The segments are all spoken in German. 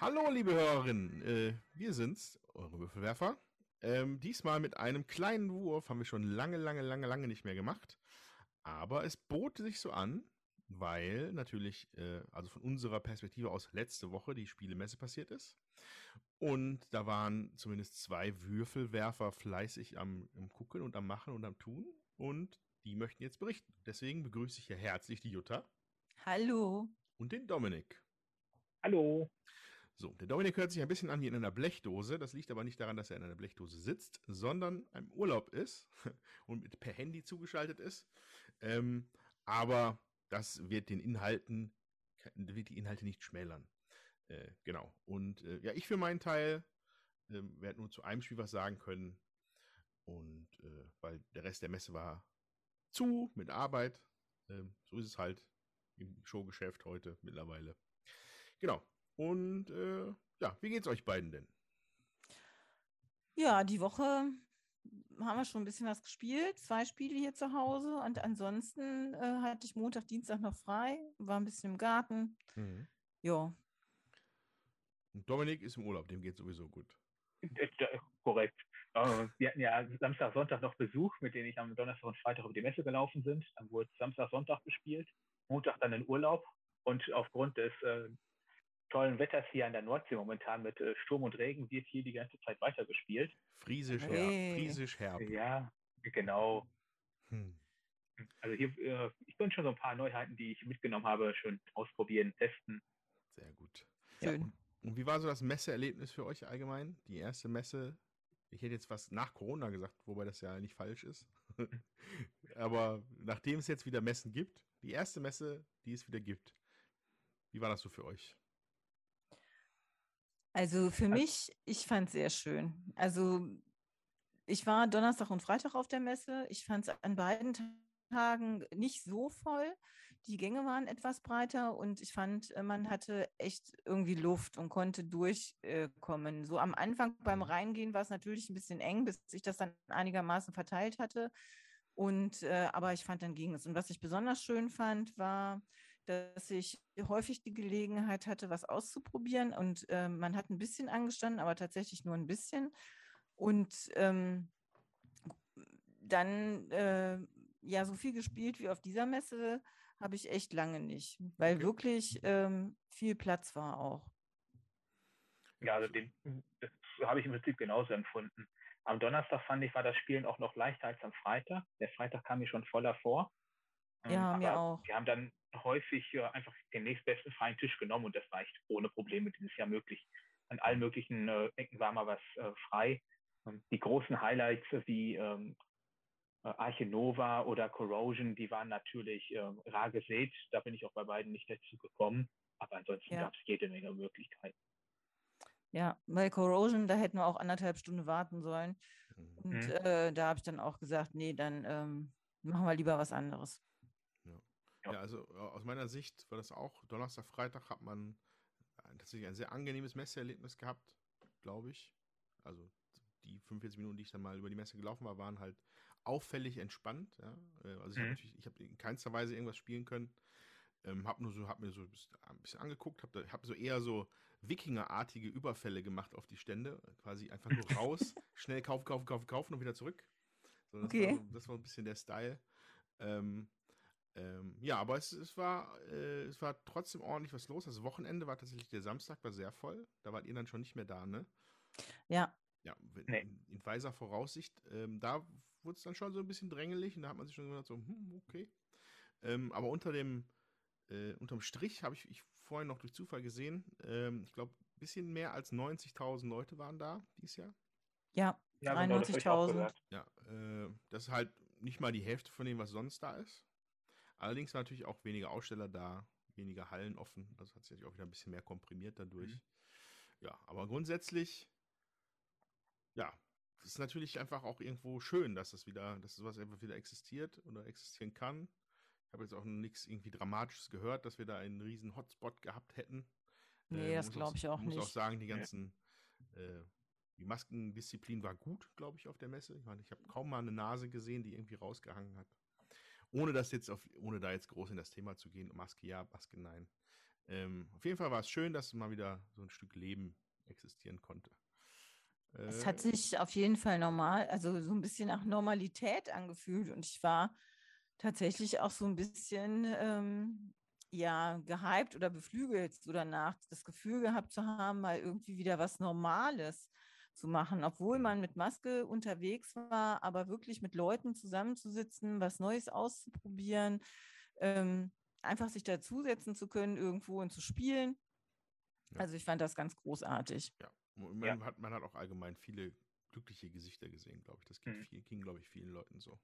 Hallo, liebe Hörerinnen. Äh, wir sind's, eure Würfelwerfer. Ähm, diesmal mit einem kleinen Wurf haben wir schon lange, lange, lange, lange nicht mehr gemacht. Aber es bot sich so an, weil natürlich, äh, also von unserer Perspektive aus letzte Woche die Spielemesse passiert ist. Und da waren zumindest zwei Würfelwerfer fleißig am, am Gucken und am Machen und am Tun. Und die möchten jetzt berichten. Deswegen begrüße ich hier herzlich die Jutta. Hallo. Und den Dominik. Hallo. So, der Dominik hört sich ein bisschen an wie in einer Blechdose. Das liegt aber nicht daran, dass er in einer Blechdose sitzt, sondern im Urlaub ist und per Handy zugeschaltet ist. Ähm, aber das wird den Inhalten, wird die Inhalte nicht schmälern. Äh, genau. Und äh, ja, ich für meinen Teil äh, werde nur zu einem Spiel was sagen können. Und äh, weil der Rest der Messe war zu mit Arbeit. Ähm, so ist es halt im Showgeschäft heute mittlerweile. Genau. Und äh, ja, wie geht's euch beiden denn? Ja, die Woche haben wir schon ein bisschen was gespielt, zwei Spiele hier zu Hause und ansonsten äh, hatte ich Montag, Dienstag noch frei, war ein bisschen im Garten. Mhm. Ja. Und Dominik ist im Urlaub, dem geht sowieso gut. Korrekt. Wir hatten ja Samstag, Sonntag noch Besuch, mit denen ich am Donnerstag und Freitag über die Messe gelaufen sind. Dann wurde Samstag, Sonntag gespielt, Montag dann in Urlaub und aufgrund des äh, tollen Wetters hier an der Nordsee momentan mit äh, Sturm und Regen wird hier die ganze Zeit weitergespielt. Friesisch herb. Hey. Friesisch herb. Ja, genau. Hm. Also hier, äh, ich bin schon so ein paar Neuheiten, die ich mitgenommen habe, schon ausprobieren, testen. Sehr gut. Schön. Ja. Und wie war so das Messeerlebnis für euch allgemein? Die erste Messe, ich hätte jetzt was nach Corona gesagt, wobei das ja nicht falsch ist. Aber nachdem es jetzt wieder Messen gibt, die erste Messe, die es wieder gibt, wie war das so für euch? Also für mich, ich fand es sehr schön. Also ich war Donnerstag und Freitag auf der Messe. Ich fand es an beiden Tagen nicht so voll. Die Gänge waren etwas breiter und ich fand, äh, man hatte echt irgendwie Luft und konnte durchkommen. So am Anfang beim mhm. Reingehen war es natürlich ein bisschen eng, bis ich das dann einigermaßen verteilt hatte. Und äh, aber ich fand, dann ging es. Und was ich besonders schön fand, war, dass ich häufig die Gelegenheit hatte, was auszuprobieren. Und äh, man hat ein bisschen angestanden, aber tatsächlich nur ein bisschen. Und ähm, dann äh, ja so viel gespielt wie auf dieser Messe habe ich echt lange nicht, weil okay. wirklich ähm, viel Platz war auch. Ja, also den, das habe ich im Prinzip genauso empfunden. Am Donnerstag fand ich, war das Spielen auch noch leichter als am Freitag. Der Freitag kam mir schon voller vor. Ja, ähm, mir auch. Wir haben dann häufig einfach den nächstbesten freien Tisch genommen und das war echt ohne Probleme dieses Jahr möglich. An allen möglichen äh, Ecken war mal was äh, frei. Ähm, die großen Highlights wie ähm, äh, Arche Nova oder Corrosion, die waren natürlich äh, rar gesät. Da bin ich auch bei beiden nicht dazu gekommen. Aber ansonsten ja. gab es jede Menge Möglichkeiten. Ja, bei Corrosion, da hätten wir auch anderthalb Stunden warten sollen. Und mhm. äh, da habe ich dann auch gesagt, nee, dann ähm, machen wir lieber was anderes. Ja. ja, also aus meiner Sicht war das auch Donnerstag, Freitag hat man tatsächlich ein sehr angenehmes Messeerlebnis gehabt, glaube ich. Also die 45 Minuten, die ich dann mal über die Messe gelaufen war, waren halt auffällig entspannt. Ja? Äh, also ich mhm. habe natürlich, ich habe in keinster Weise irgendwas spielen können. Ähm, habe nur so, habe mir so ein bisschen angeguckt, habe hab so eher so Wikingerartige Überfälle gemacht auf die Stände, quasi einfach nur raus, schnell kaufen, kaufen, kaufen, kaufen und wieder zurück. So, das, okay. war, das war ein bisschen der Style. Ähm, ähm, ja, aber es, es war, äh, es war trotzdem ordentlich was los. Das Wochenende war tatsächlich der Samstag, war sehr voll. Da wart ihr dann schon nicht mehr da, ne? Ja. Ja, nee. in, in, weiser Voraussicht. Ähm, da wurde es dann schon so ein bisschen drängelig und da hat man sich schon gesagt, so, hm, okay. Ähm, aber unter dem, äh, unterm Strich habe ich, ich vorhin noch durch Zufall gesehen, ähm, ich glaube, ein bisschen mehr als 90.000 Leute waren da dieses Jahr. Ja, ja 93.000. Genau, ja, äh, das ist halt nicht mal die Hälfte von dem, was sonst da ist. Allerdings war natürlich auch weniger Aussteller da, weniger Hallen offen. Also hat sich auch wieder ein bisschen mehr komprimiert dadurch. Mhm. Ja, aber grundsätzlich, ja, es ist natürlich einfach auch irgendwo schön, dass das wieder, dass sowas einfach wieder existiert oder existieren kann. Ich habe jetzt auch nichts irgendwie Dramatisches gehört, dass wir da einen riesen Hotspot gehabt hätten. Nee, äh, das glaube ich auch nicht. Ich muss auch sagen, die ganzen, äh, die Maskendisziplin war gut, glaube ich, auf der Messe. Ich meine, ich habe kaum mal eine Nase gesehen, die irgendwie rausgehangen hat ohne das jetzt auf, ohne da jetzt groß in das Thema zu gehen, Maske ja, Maske nein. Ähm, auf jeden Fall war es schön, dass mal wieder so ein Stück Leben existieren konnte. Es hat äh, sich auf jeden Fall normal, also so ein bisschen nach Normalität angefühlt und ich war tatsächlich auch so ein bisschen ähm, ja gehypt oder beflügelt, so danach das Gefühl gehabt zu haben, mal irgendwie wieder was Normales zu machen, obwohl man mit Maske unterwegs war, aber wirklich mit Leuten zusammenzusitzen, was Neues auszuprobieren, ähm, einfach sich dazusetzen zu können irgendwo und zu spielen. Ja. Also ich fand das ganz großartig. Ja, man, ja. Hat, man hat auch allgemein viele glückliche Gesichter gesehen, glaube ich. Das ging, mhm. ging glaube ich, vielen Leuten so.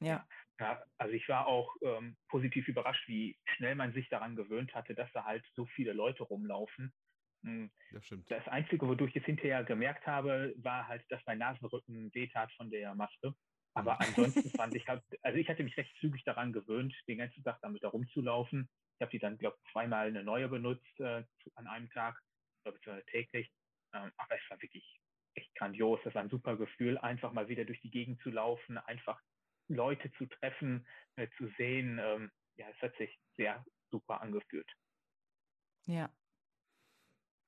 Ja. ja. Also ich war auch ähm, positiv überrascht, wie schnell man sich daran gewöhnt hatte, dass da halt so viele Leute rumlaufen. Hm. Das stimmt. Das Einzige, wodurch ich es hinterher gemerkt habe, war halt, dass mein Nasenrücken wehtat von der Maske. Aber mhm. ansonsten fand ich, halt, also ich hatte mich recht zügig daran gewöhnt, den ganzen Tag damit herumzulaufen. Ich habe die dann, glaube ich, zweimal eine neue benutzt äh, an einem Tag, beziehungsweise täglich. Ähm, aber es war wirklich echt grandios. Das war ein super Gefühl, einfach mal wieder durch die Gegend zu laufen, einfach Leute zu treffen, äh, zu sehen. Ähm, ja, es hat sich sehr super angefühlt. Ja.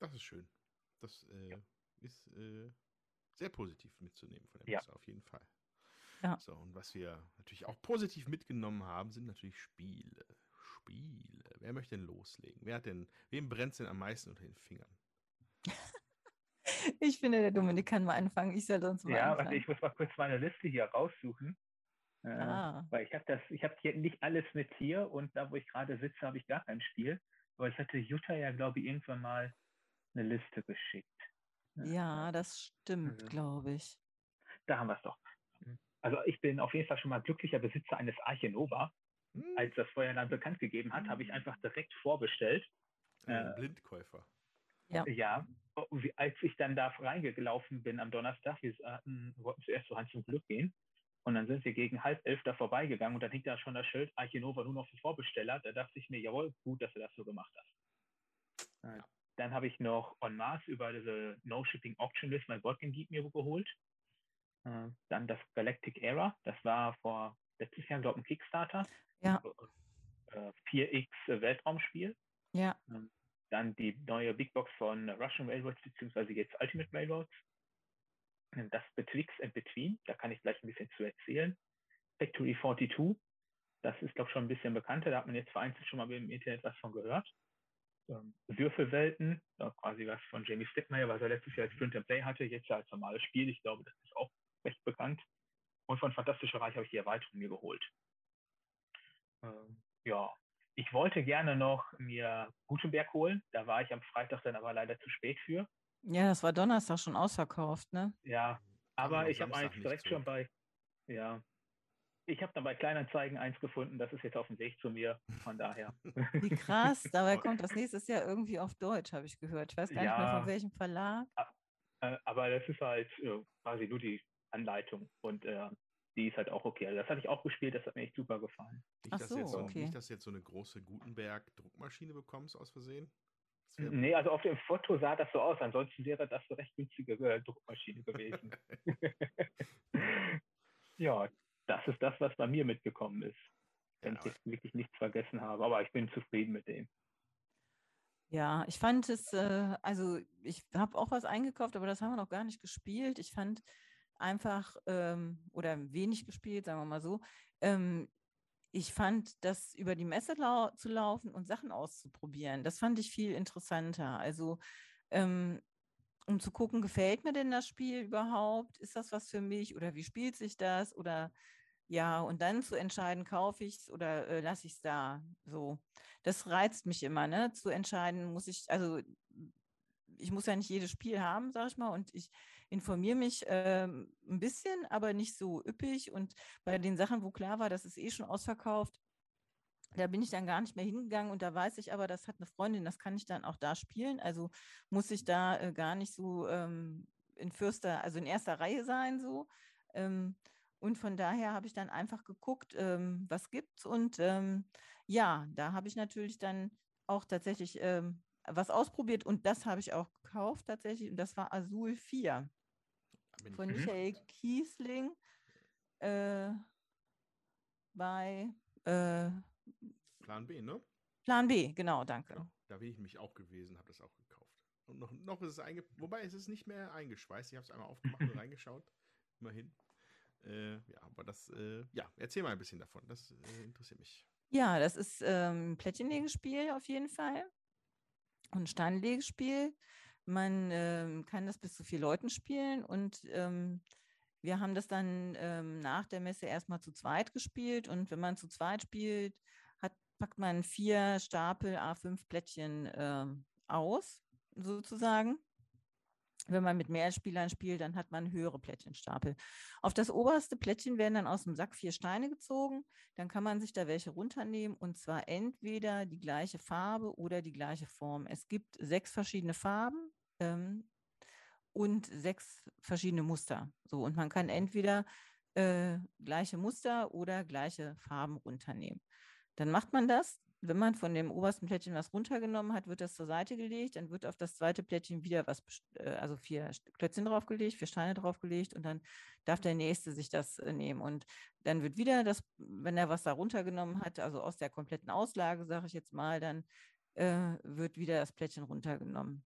Das ist schön. Das äh, ja. ist äh, sehr positiv mitzunehmen von der ja. Messe auf jeden Fall. Ja. So, und was wir natürlich auch positiv mitgenommen haben, sind natürlich Spiele. Spiele. Wer möchte denn loslegen? Wer hat denn, wem brennt es denn am meisten unter den Fingern? ich finde, der Dominik kann mal anfangen. Ich soll sonst mal Ja, anfangen. warte, ich muss mal kurz meine Liste hier raussuchen. Äh, ah. Weil ich habe das, ich habe hier nicht alles mit hier und da, wo ich gerade sitze, habe ich gar kein Spiel. Aber es hatte Jutta ja, glaube ich, irgendwann mal eine Liste geschickt. Ja, das stimmt, also, glaube ich. Da haben wir es doch. Also ich bin auf jeden Fall schon mal glücklicher Besitzer eines Arche Nova. Hm. Als das Feuerland bekannt gegeben hat, habe ich hm. einfach direkt vorbestellt. Ein äh, Blindkäufer. Ja. ja. Als ich dann da reingelaufen bin am Donnerstag, wir hatten, wollten zuerst zu Hans zum Glück gehen. Und dann sind wir gegen halb elf da vorbeigegangen und dann hing da schon das Schild Arche Nova nur noch für Vorbesteller. Da dachte ich mir, jawohl, gut, dass du das so gemacht hast. Ja. Dann habe ich noch on Mars über diese No Shipping Auction List mein Boardgame Geek mir geholt. Äh, dann das Galactic Era, das war vor letztes Jahr, glaube ich, ein Kickstarter. Ja. 4X äh, Weltraumspiel. Ja. Ähm, dann die neue Big Box von Russian Railroads, beziehungsweise jetzt Ultimate Railroads. Das Betwixt and Between, da kann ich gleich ein bisschen zu erzählen. Factory 42, das ist, glaube ich, schon ein bisschen bekannter. Da hat man jetzt vereinzelt schon mal im Internet was von gehört ähm, Würfelwelten, ja, quasi was von Jamie Stickmeyer, was er letztes Jahr als Print and Play hatte, jetzt ja als normales Spiel. Ich glaube, das ist auch recht bekannt. Und von Fantastischer Reich habe ich die Erweiterung mir geholt. Ähm, ja, ich wollte gerne noch mir Gutenberg holen. Da war ich am Freitag dann aber leider zu spät für. Ja, das war Donnerstag schon ausverkauft, ne? Ja, aber ich habe eigentlich direkt so. schon bei, ja, ich habe dann bei Kleinanzeigen eins gefunden, das ist jetzt auf dem Weg zu mir, von daher. Wie krass, dabei kommt das nächstes Jahr irgendwie auf Deutsch, habe ich gehört. Ich weiß gar ja, nicht mehr von welchem Verlag. Äh, aber das ist halt äh, quasi nur die Anleitung und äh, die ist halt auch okay. Also das hatte ich auch gespielt, das hat mir echt super gefallen. Nicht, Ach dass, so, jetzt so, okay. nicht, dass du jetzt so eine große Gutenberg-Druckmaschine bekommst aus Versehen? Nee, also auf dem Foto sah das so aus. Ansonsten wäre das eine recht günstige äh, Druckmaschine gewesen. ja, das ist das, was bei mir mitgekommen ist. Wenn ja. ich jetzt wirklich nichts vergessen habe. Aber ich bin zufrieden mit dem. Ja, ich fand es, äh, also ich habe auch was eingekauft, aber das haben wir noch gar nicht gespielt. Ich fand einfach, ähm, oder wenig gespielt, sagen wir mal so. Ähm, ich fand, das über die Messe lau zu laufen und Sachen auszuprobieren, das fand ich viel interessanter. Also ähm, um zu gucken, gefällt mir denn das Spiel überhaupt? Ist das was für mich oder wie spielt sich das? Oder ja, und dann zu entscheiden, kaufe ich es oder äh, lasse ich es da. So, das reizt mich immer, ne? Zu entscheiden, muss ich, also ich muss ja nicht jedes Spiel haben, sag ich mal, und ich informiere mich ähm, ein bisschen, aber nicht so üppig. Und bei den Sachen, wo klar war, das ist eh schon ausverkauft, da bin ich dann gar nicht mehr hingegangen und da weiß ich aber, das hat eine Freundin, das kann ich dann auch da spielen. Also muss ich da äh, gar nicht so ähm, in Fürster, also in erster Reihe sein so. Ähm, und von daher habe ich dann einfach geguckt, ähm, was gibt's. Und ähm, ja, da habe ich natürlich dann auch tatsächlich ähm, was ausprobiert und das habe ich auch gekauft tatsächlich. Und das war Azul 4 von Michael Kiesling äh, bei äh, Plan B, ne? Plan B, genau, danke. Genau, da bin ich mich auch gewesen, habe das auch gekauft. Und noch, noch ist es einge wobei es ist nicht mehr eingeschweißt. Ich habe es einmal aufgemacht und reingeschaut. Immerhin. Äh, ja, aber das, äh, ja, erzähl mal ein bisschen davon. Das äh, interessiert mich. Ja, das ist ähm, ein Plättchenlegespiel auf jeden Fall. Und ein Steinlegespiel. Man ähm, kann das bis zu vier Leuten spielen und ähm, wir haben das dann ähm, nach der Messe erstmal zu zweit gespielt und wenn man zu zweit spielt, hat, packt man vier Stapel A5 Plättchen äh, aus, sozusagen. Wenn man mit mehr Spielern spielt, dann hat man höhere Plättchenstapel. Auf das oberste Plättchen werden dann aus dem Sack vier Steine gezogen. Dann kann man sich da welche runternehmen und zwar entweder die gleiche Farbe oder die gleiche Form. Es gibt sechs verschiedene Farben. Ähm, und sechs verschiedene Muster. So, und man kann entweder äh, gleiche Muster oder gleiche Farben runternehmen. Dann macht man das. Wenn man von dem obersten Plättchen was runtergenommen hat, wird das zur Seite gelegt. Dann wird auf das zweite Plättchen wieder was, äh, also vier Klötzchen draufgelegt, vier Steine draufgelegt und dann darf der nächste sich das äh, nehmen. Und dann wird wieder das, wenn er was da runtergenommen hat, also aus der kompletten Auslage, sage ich jetzt mal, dann äh, wird wieder das Plättchen runtergenommen.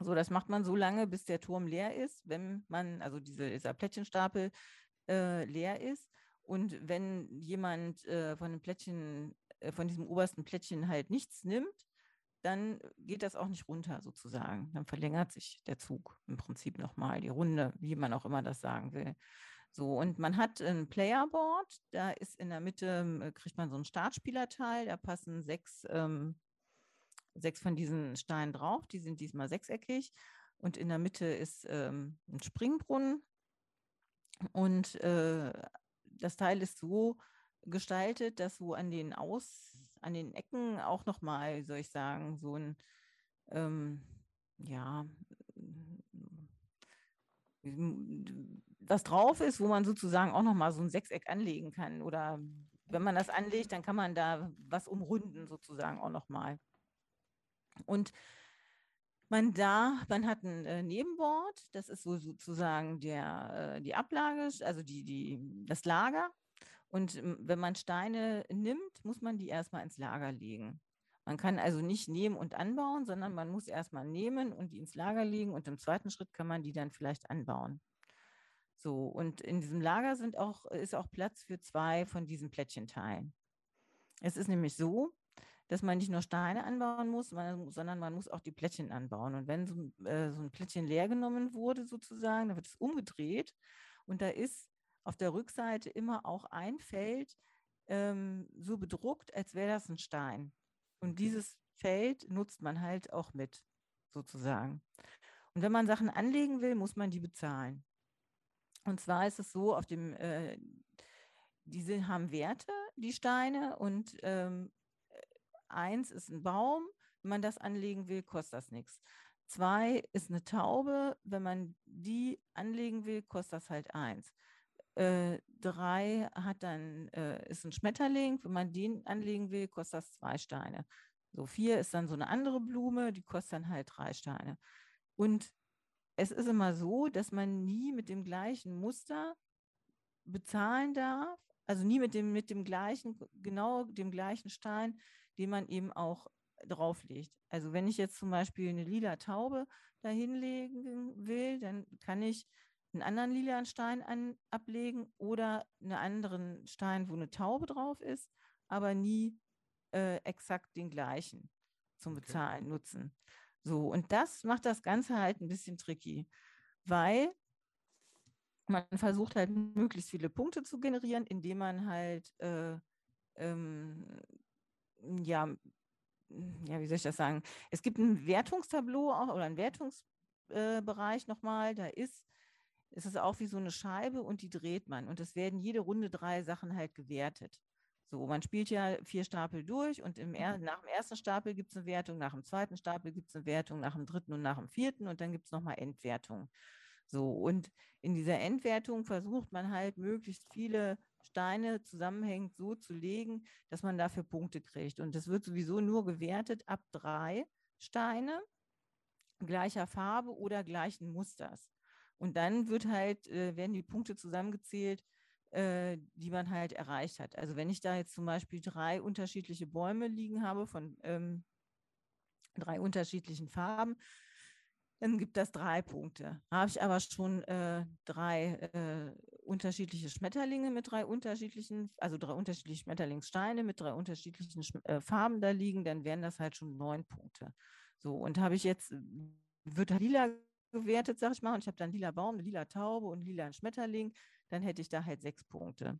So, das macht man so lange, bis der Turm leer ist, wenn man, also diese, dieser Plättchenstapel äh, leer ist. Und wenn jemand äh, von dem Plättchen, äh, von diesem obersten Plättchen halt nichts nimmt, dann geht das auch nicht runter sozusagen. Dann verlängert sich der Zug im Prinzip nochmal, die Runde, wie man auch immer das sagen will. So, und man hat ein Playerboard, da ist in der Mitte, äh, kriegt man so ein Startspielerteil, da passen sechs ähm, sechs von diesen Steinen drauf. Die sind diesmal sechseckig. Und in der Mitte ist ähm, ein Springbrunnen. Und äh, das Teil ist so gestaltet, dass so an den Aus, an den Ecken auch nochmal, soll ich sagen, so ein, ähm, ja, was drauf ist, wo man sozusagen auch nochmal so ein Sechseck anlegen kann. Oder wenn man das anlegt, dann kann man da was umrunden sozusagen auch nochmal. Und man da, man hat ein äh, Nebenbord, das ist so sozusagen der, äh, die Ablage, also die, die, das Lager. Und ähm, wenn man Steine nimmt, muss man die erstmal ins Lager legen. Man kann also nicht nehmen und anbauen, sondern man muss erstmal nehmen und die ins Lager legen und im zweiten Schritt kann man die dann vielleicht anbauen. So, und in diesem Lager sind auch, ist auch Platz für zwei von diesen Plättchenteilen. Es ist nämlich so, dass man nicht nur Steine anbauen muss, man, sondern man muss auch die Plättchen anbauen. Und wenn so, äh, so ein Plättchen leer genommen wurde, sozusagen, dann wird es umgedreht und da ist auf der Rückseite immer auch ein Feld ähm, so bedruckt, als wäre das ein Stein. Und dieses Feld nutzt man halt auch mit, sozusagen. Und wenn man Sachen anlegen will, muss man die bezahlen. Und zwar ist es so, auf dem, äh, diese haben Werte, die Steine, und ähm, Eins ist ein Baum, wenn man das anlegen will, kostet das nichts. Zwei ist eine Taube, wenn man die anlegen will, kostet das halt eins. Äh, drei hat dann, äh, ist ein Schmetterling, wenn man den anlegen will, kostet das zwei Steine. So vier ist dann so eine andere Blume, die kostet dann halt drei Steine. Und es ist immer so, dass man nie mit dem gleichen Muster bezahlen darf, also nie mit dem, mit dem gleichen, genau dem gleichen Stein, den man eben auch drauflegt. Also wenn ich jetzt zum Beispiel eine lila Taube da hinlegen will, dann kann ich einen anderen lila Stein an, ablegen oder einen anderen Stein, wo eine Taube drauf ist, aber nie äh, exakt den gleichen zum Bezahlen okay. nutzen. So, und das macht das Ganze halt ein bisschen tricky, weil man versucht halt möglichst viele Punkte zu generieren, indem man halt äh, ähm, ja, ja, wie soll ich das sagen? Es gibt ein Wertungstableau auch, oder ein Wertungsbereich äh, nochmal, da ist, ist es auch wie so eine Scheibe und die dreht man. Und es werden jede Runde drei Sachen halt gewertet. So, man spielt ja vier Stapel durch und im er mhm. nach dem ersten Stapel gibt es eine Wertung, nach dem zweiten Stapel gibt es eine Wertung, nach dem dritten und nach dem vierten und dann gibt es nochmal Endwertung. So, und in dieser Endwertung versucht man halt möglichst viele Steine zusammenhängend so zu legen, dass man dafür Punkte kriegt. Und das wird sowieso nur gewertet ab drei Steine gleicher Farbe oder gleichen Musters. Und dann wird halt, äh, werden die Punkte zusammengezählt, äh, die man halt erreicht hat. Also wenn ich da jetzt zum Beispiel drei unterschiedliche Bäume liegen habe von ähm, drei unterschiedlichen Farben, dann gibt das drei Punkte. Habe ich aber schon äh, drei äh, unterschiedliche Schmetterlinge mit drei unterschiedlichen, also drei unterschiedliche Schmetterlingssteine mit drei unterschiedlichen äh, Farben da liegen, dann wären das halt schon neun Punkte. So, und habe ich jetzt, wird lila gewertet, sag ich mal, und ich habe dann lila Baum, eine lila Taube und lila Schmetterling, dann hätte ich da halt sechs Punkte.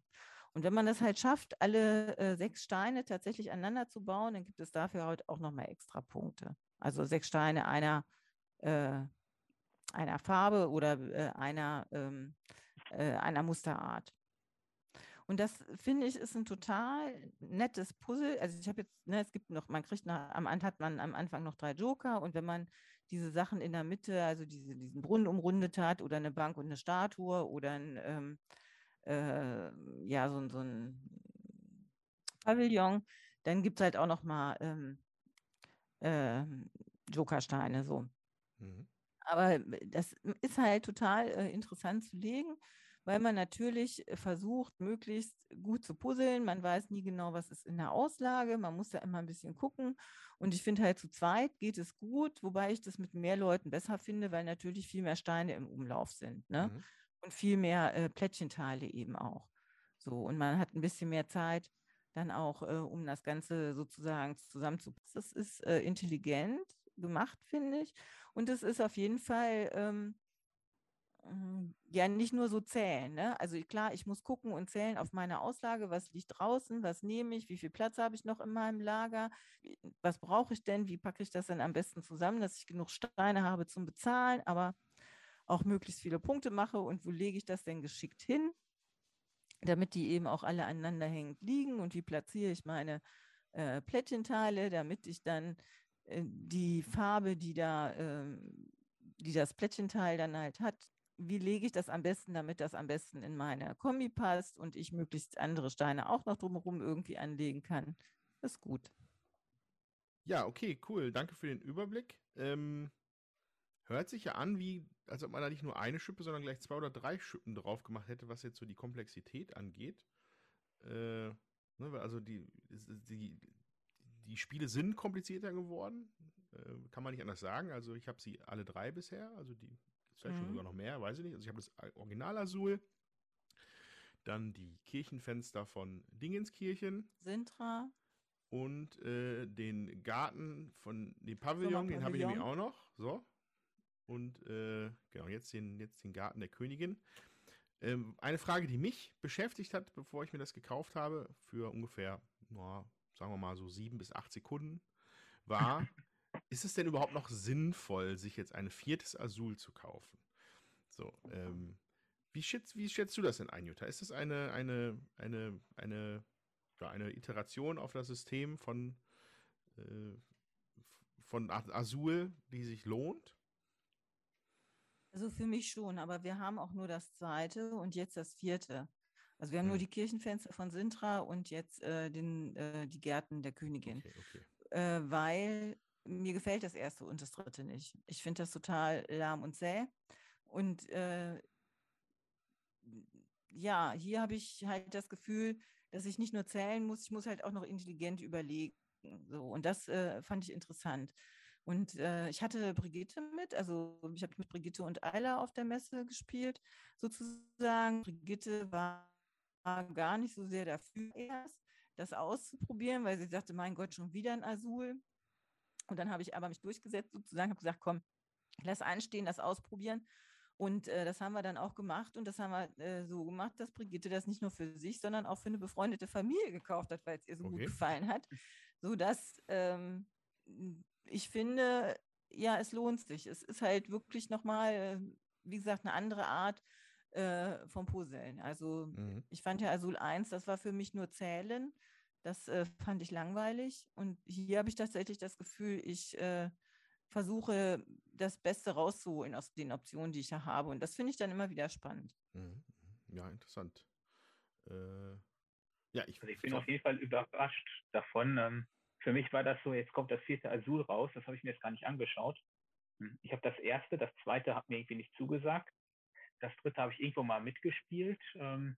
Und wenn man das halt schafft, alle äh, sechs Steine tatsächlich aneinander zu bauen, dann gibt es dafür halt auch nochmal extra Punkte. Also sechs Steine einer, äh, einer Farbe oder äh, einer, ähm, äh, einer Musterart. Und das finde ich ist ein total nettes Puzzle. Also ich habe jetzt, ne, es gibt noch, man kriegt nach, am hat man am Anfang noch drei Joker und wenn man diese Sachen in der Mitte, also diese, diesen Brunnen umrundet hat oder eine Bank und eine Statue oder ein, ähm, äh, ja, so, so ein Pavillon, dann gibt es halt auch noch mal ähm, äh, Jokersteine so. Mhm. Aber das ist halt total äh, interessant zu legen weil man natürlich äh, versucht, möglichst gut zu puzzeln. Man weiß nie genau, was ist in der Auslage. Man muss da immer ein bisschen gucken. Und ich finde halt zu zweit geht es gut, wobei ich das mit mehr Leuten besser finde, weil natürlich viel mehr Steine im Umlauf sind. Ne? Mhm. Und viel mehr äh, Plättchenteile eben auch. So, und man hat ein bisschen mehr Zeit, dann auch, äh, um das Ganze sozusagen zusammenzupassen. Das ist äh, intelligent gemacht, finde ich. Und es ist auf jeden Fall ähm, hm, ja nicht nur so zählen. Ne? Also klar, ich muss gucken und zählen auf meine Auslage, was liegt draußen, was nehme ich, wie viel Platz habe ich noch in meinem Lager, was brauche ich denn, wie packe ich das denn am besten zusammen, dass ich genug Steine habe zum Bezahlen, aber auch möglichst viele Punkte mache und wo lege ich das denn geschickt hin, damit die eben auch alle aneinander hängend liegen und wie platziere ich meine äh, Plättchenteile, damit ich dann die Farbe, die da, äh, die das Plättchenteil dann halt hat, wie lege ich das am besten, damit das am besten in meine Kombi passt und ich möglichst andere Steine auch noch drumherum irgendwie anlegen kann. ist gut. Ja, okay, cool. Danke für den Überblick. Ähm, hört sich ja an, wie, als ob man da nicht nur eine Schippe, sondern gleich zwei oder drei Schippen drauf gemacht hätte, was jetzt so die Komplexität angeht. Äh, ne, also die, die, die Spiele sind komplizierter geworden. Äh, kann man nicht anders sagen. Also ich habe sie alle drei bisher, also die vielleicht mhm. sogar noch mehr, weiß ich nicht. Also ich habe das Original Azul, dann die Kirchenfenster von Dingenskirchen. Sintra. Und äh, den Garten von dem Pavillon, den habe ich nämlich auch noch. So. Und äh, genau, jetzt den, jetzt den Garten der Königin. Ähm, eine Frage, die mich beschäftigt hat, bevor ich mir das gekauft habe, für ungefähr, na, sagen wir mal so sieben bis acht Sekunden, war, ist es denn überhaupt noch sinnvoll, sich jetzt ein viertes Azul zu kaufen? So, ähm, wie, schätzt, wie schätzt du das denn ein, Jutta? Ist das eine, eine, eine, eine, ja, eine Iteration auf das System von, äh, von Azul, die sich lohnt? Also für mich schon, aber wir haben auch nur das zweite und jetzt das vierte. Also wir haben hm. nur die Kirchenfenster von Sintra und jetzt äh, den, äh, die Gärten der Königin. Okay, okay. Äh, weil mir gefällt das erste und das dritte nicht. Ich finde das total lahm und zäh. Und äh, ja, hier habe ich halt das Gefühl, dass ich nicht nur zählen muss, ich muss halt auch noch intelligent überlegen. So, und das äh, fand ich interessant. Und äh, ich hatte Brigitte mit, also ich habe mit Brigitte und Ayla auf der Messe gespielt, sozusagen. Brigitte war gar nicht so sehr dafür erst, das auszuprobieren, weil sie sagte, mein Gott, schon wieder ein Azul. Und dann habe ich aber mich durchgesetzt sozusagen, habe gesagt, komm, lass anstehen, das ausprobieren. Und äh, das haben wir dann auch gemacht und das haben wir äh, so gemacht, dass Brigitte das nicht nur für sich, sondern auch für eine befreundete Familie gekauft hat, weil es ihr so okay. gut gefallen hat. So dass ähm, ich finde, ja, es lohnt sich. Es ist halt wirklich nochmal, äh, wie gesagt, eine andere Art äh, vom Puzzeln. Also mhm. ich fand ja Azul 1, das war für mich nur Zählen. Das äh, fand ich langweilig. Und hier habe ich tatsächlich das Gefühl, ich äh, versuche, das Beste rauszuholen aus den Optionen, die ich ja habe. Und das finde ich dann immer wieder spannend. Mhm. Ja, interessant. Äh, ja, ich, also ich bin auf jeden Fall überrascht davon. Ähm, für mich war das so, jetzt kommt das vierte Azul raus, das habe ich mir jetzt gar nicht angeschaut. Hm, ich habe das erste, das zweite hat mir irgendwie nicht zugesagt. Das dritte habe ich irgendwo mal mitgespielt. Ähm,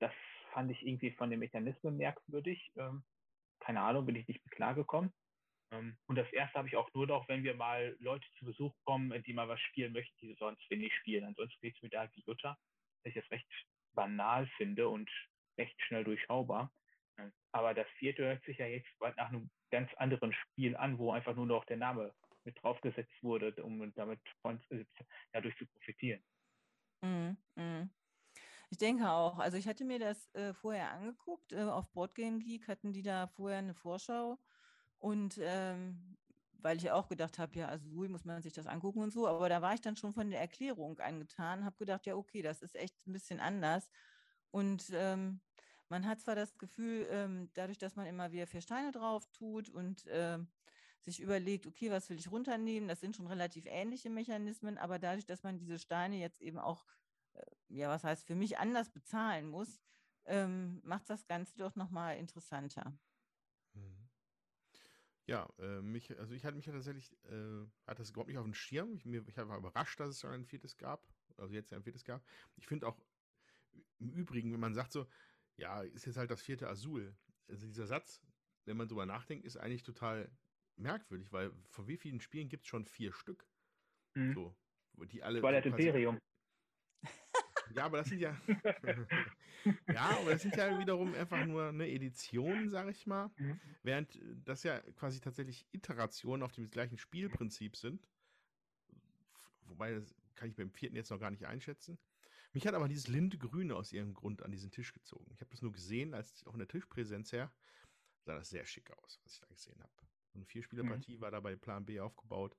das fand ich irgendwie von den Mechanismen merkwürdig. Ähm, keine Ahnung, bin ich nicht mit klargekommen. Ähm, und das erste habe ich auch nur noch, wenn wir mal Leute zu Besuch kommen, die mal was spielen möchten, die sonst wenig spielen. Ansonsten geht es mit der Jutta, dass ich das recht banal finde und recht schnell durchschaubar. Ähm, aber das vierte hört sich ja jetzt nach einem ganz anderen Spiel an, wo einfach nur noch der Name mit draufgesetzt wurde, um damit dadurch zu profitieren. Mm, mm. Ich denke auch. Also ich hatte mir das äh, vorher angeguckt. Äh, auf Boardgame Geek hatten die da vorher eine Vorschau. Und ähm, weil ich auch gedacht habe, ja, Azul muss man sich das angucken und so. Aber da war ich dann schon von der Erklärung angetan, habe gedacht, ja, okay, das ist echt ein bisschen anders. Und ähm, man hat zwar das Gefühl, ähm, dadurch, dass man immer wieder vier Steine drauf tut und ähm, sich überlegt, okay, was will ich runternehmen, das sind schon relativ ähnliche Mechanismen, aber dadurch, dass man diese Steine jetzt eben auch, äh, ja, was heißt, für mich anders bezahlen muss, ähm, macht das Ganze doch nochmal interessanter. Mhm. Ja, äh, mich, also ich hatte mich ja tatsächlich, äh, hatte das überhaupt nicht auf dem Schirm. Ich, mir, ich war überrascht, dass es schon ein viertes gab, also jetzt ein viertes gab. Ich finde auch im Übrigen, wenn man sagt so, ja, ist jetzt halt das vierte Azul. Also dieser Satz, wenn man drüber nachdenkt, ist eigentlich total merkwürdig, weil von wie vielen Spielen gibt es schon vier Stück? Mhm. So, die alle. Twilight Imperium. Ja, aber das sind ja. ja, aber das sind ja wiederum einfach nur eine Edition, sag ich mal. Mhm. Während das ja quasi tatsächlich Iterationen auf dem gleichen Spielprinzip sind. Wobei, das kann ich beim vierten jetzt noch gar nicht einschätzen. Mich hat aber dieses Lindgrüne aus irgendeinem Grund an diesen Tisch gezogen. Ich habe das nur gesehen, als auch in der Tischpräsenz her, sah das sehr schick aus, was ich da gesehen habe. Eine Vierspielerpartie mhm. war da bei Plan B aufgebaut.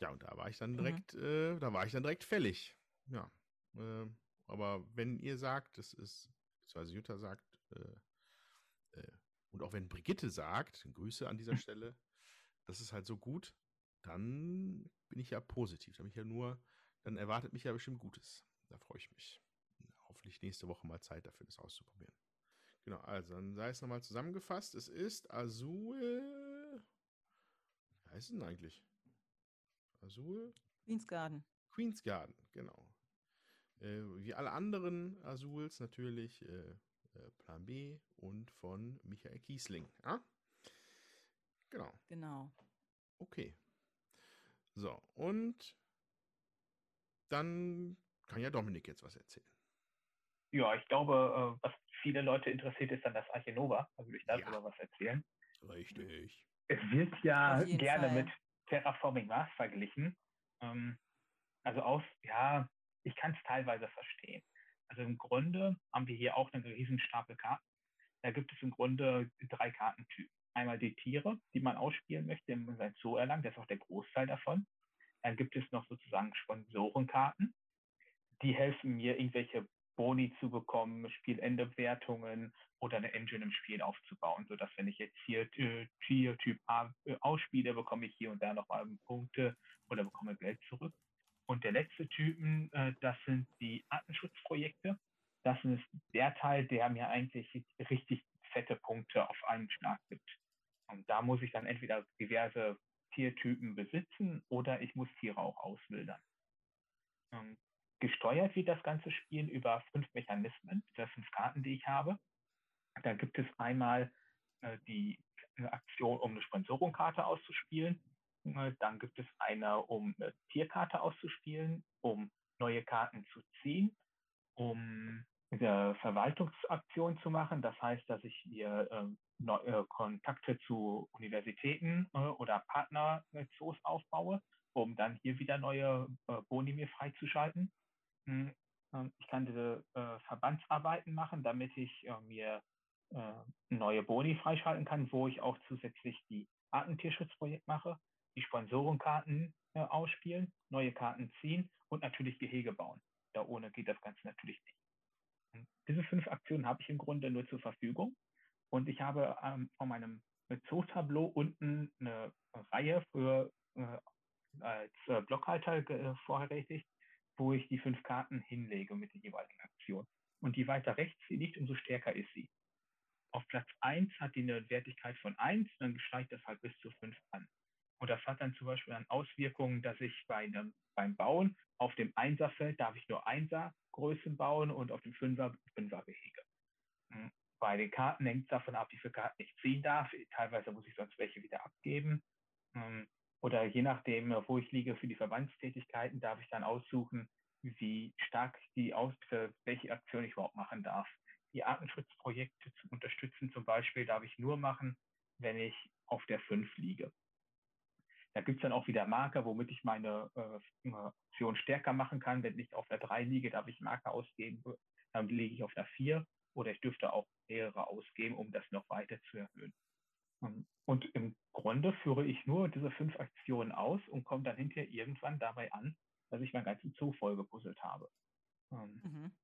Ja, und da war ich dann mhm. direkt, mhm. äh, da war ich dann direkt fällig. Ja. Äh, aber wenn ihr sagt, das ist, beziehungsweise Jutta sagt, äh, äh, und auch wenn Brigitte sagt, Grüße an dieser mhm. Stelle, das ist halt so gut, dann bin ich ja positiv. Da bin ich ja nur, dann erwartet mich ja bestimmt Gutes. Da freue ich mich. Hoffentlich nächste Woche mal Zeit dafür, das auszuprobieren. Genau, also dann sei es nochmal zusammengefasst. Es ist Azul. Wie heißt es denn eigentlich? Azul? Queen's Garden. Queen's Garden, genau. Äh, wie alle anderen Azuls natürlich äh, äh, Plan B und von Michael Kiesling. Ja? Genau. Genau. Okay. So, und dann kann ja Dominik jetzt was erzählen. Ja, ich glaube, was viele Leute interessiert, ist dann das Arche Nova. Da würde ich darüber ja. was erzählen. Richtig. Es wird ja gerne Fall. mit Terraforming Mars verglichen. Ähm, also aus, ja, ich kann es teilweise verstehen. Also im Grunde haben wir hier auch einen riesen Stapel Karten. Da gibt es im Grunde drei Kartentypen. Einmal die Tiere, die man ausspielen möchte, wenn man sein Zoo erlangt. Das ist auch der Großteil davon. Dann gibt es noch sozusagen Sponsorenkarten. Die helfen mir, irgendwelche Boni zu bekommen, Spielende-Wertungen oder eine Engine im Spiel aufzubauen, sodass wenn ich jetzt hier äh, Tier Typ A äh, ausspiele, bekomme ich hier und da nochmal Punkte oder bekomme Geld zurück. Und der letzte Typen, äh, das sind die Artenschutzprojekte. Das ist der Teil, der mir eigentlich richtig fette Punkte auf einen Schlag gibt. Und da muss ich dann entweder diverse Tiertypen besitzen oder ich muss Tiere auch auswildern. Gesteuert wird das ganze Spiel über fünf Mechanismen, das fünf Karten, die ich habe. Da gibt es einmal äh, die Aktion, um eine Sponsorungkarte auszuspielen. Äh, dann gibt es eine, um eine Tierkarte auszuspielen, um neue Karten zu ziehen, um eine Verwaltungsaktion zu machen. Das heißt, dass ich mir ähm, äh, Kontakte zu Universitäten äh, oder Partnerzoos aufbaue, um dann hier wieder neue äh, Boni mir freizuschalten. Hm, ähm, ich kann diese äh, Verbandsarbeiten machen, damit ich äh, mir äh, neue Boni freischalten kann, wo ich auch zusätzlich die Artentierschutzprojekt mache, die Sponsorenkarten äh, ausspielen, neue Karten ziehen und natürlich Gehege bauen. Da ohne geht das Ganze natürlich nicht. Und diese fünf Aktionen habe ich im Grunde nur zur Verfügung. Und ich habe ähm, von meinem Zoo-Tableau unten eine Reihe für äh, als äh, Blockhalter vorherrechtigt, wo ich die fünf Karten hinlege mit der jeweiligen Aktion. Und je weiter rechts sie liegt, umso stärker ist sie. Auf Platz 1 hat die eine Wertigkeit von 1, dann steigt das halt bis zu 5 an. Und das hat dann zum Beispiel dann Auswirkungen, dass ich bei einem, beim Bauen auf dem Einserfeld darf ich nur Einser Größen bauen und auf dem Fünfer Fünfergehege. Hm, bei den Karten hängt es davon ab, wie viele Karten ich ziehen darf. Teilweise muss ich sonst welche wieder abgeben. Oder je nachdem, wo ich liege für die Verbandstätigkeiten, darf ich dann aussuchen, wie stark die aus, welche Aktion ich überhaupt machen darf. Die Artenschutzprojekte zu unterstützen zum Beispiel darf ich nur machen, wenn ich auf der 5 liege. Da gibt es dann auch wieder Marker, womit ich meine äh, Aktion stärker machen kann. Wenn ich auf der 3 liege, darf ich Marker ausgeben, dann liege ich auf der 4 oder ich dürfte auch mehrere ausgeben, um das noch weiter zu erhöhen. Ähm, und im Grunde führe ich nur diese fünf Aktionen aus und komme dann hinterher irgendwann dabei an, dass ich meinen ganzen Zoo vollgepuzzelt habe. Ähm, mhm.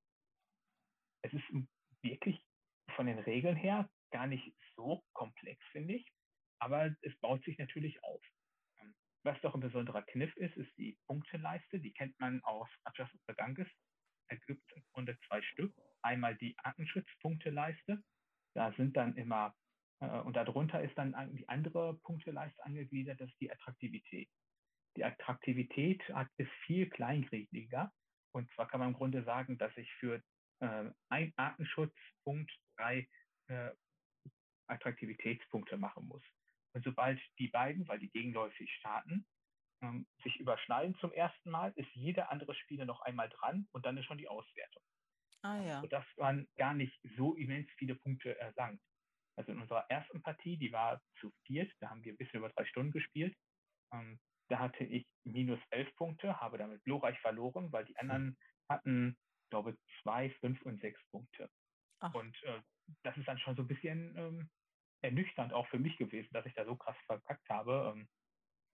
Es ist wirklich von den Regeln her gar nicht so komplex, finde ich, aber es baut sich natürlich auf. Ähm, was doch ein besonderer Kniff ist, ist die Punkteleiste. Die kennt man aus Adjust of the Ganges. Da gibt es im Grunde zwei Stück. Einmal die Artenschutzpunkteleiste. Da sind dann immer, und darunter ist dann die andere Punkteleiste angegliedert, das ist die Attraktivität. Die Attraktivität ist viel kleingradiger. Und zwar kann man im Grunde sagen, dass ich für äh, ein Artenschutzpunkt drei äh, Attraktivitätspunkte machen muss. Und sobald die beiden, weil die gegenläufig starten, ähm, sich überschneiden zum ersten Mal, ist jeder andere Spieler noch einmal dran und dann ist schon die Auswertung. Ah ja. Sodass man gar nicht so immens viele Punkte erlangt. Also in unserer ersten Partie, die war zu viert, da haben wir ein bisschen über drei Stunden gespielt. Ähm, da hatte ich minus elf Punkte, habe damit glorreich verloren, weil die anderen hatten, glaube ich, zwei, fünf und sechs Punkte. Ach. Und äh, das ist dann schon so ein bisschen ähm, ernüchternd auch für mich gewesen, dass ich da so krass verkackt habe. Ähm,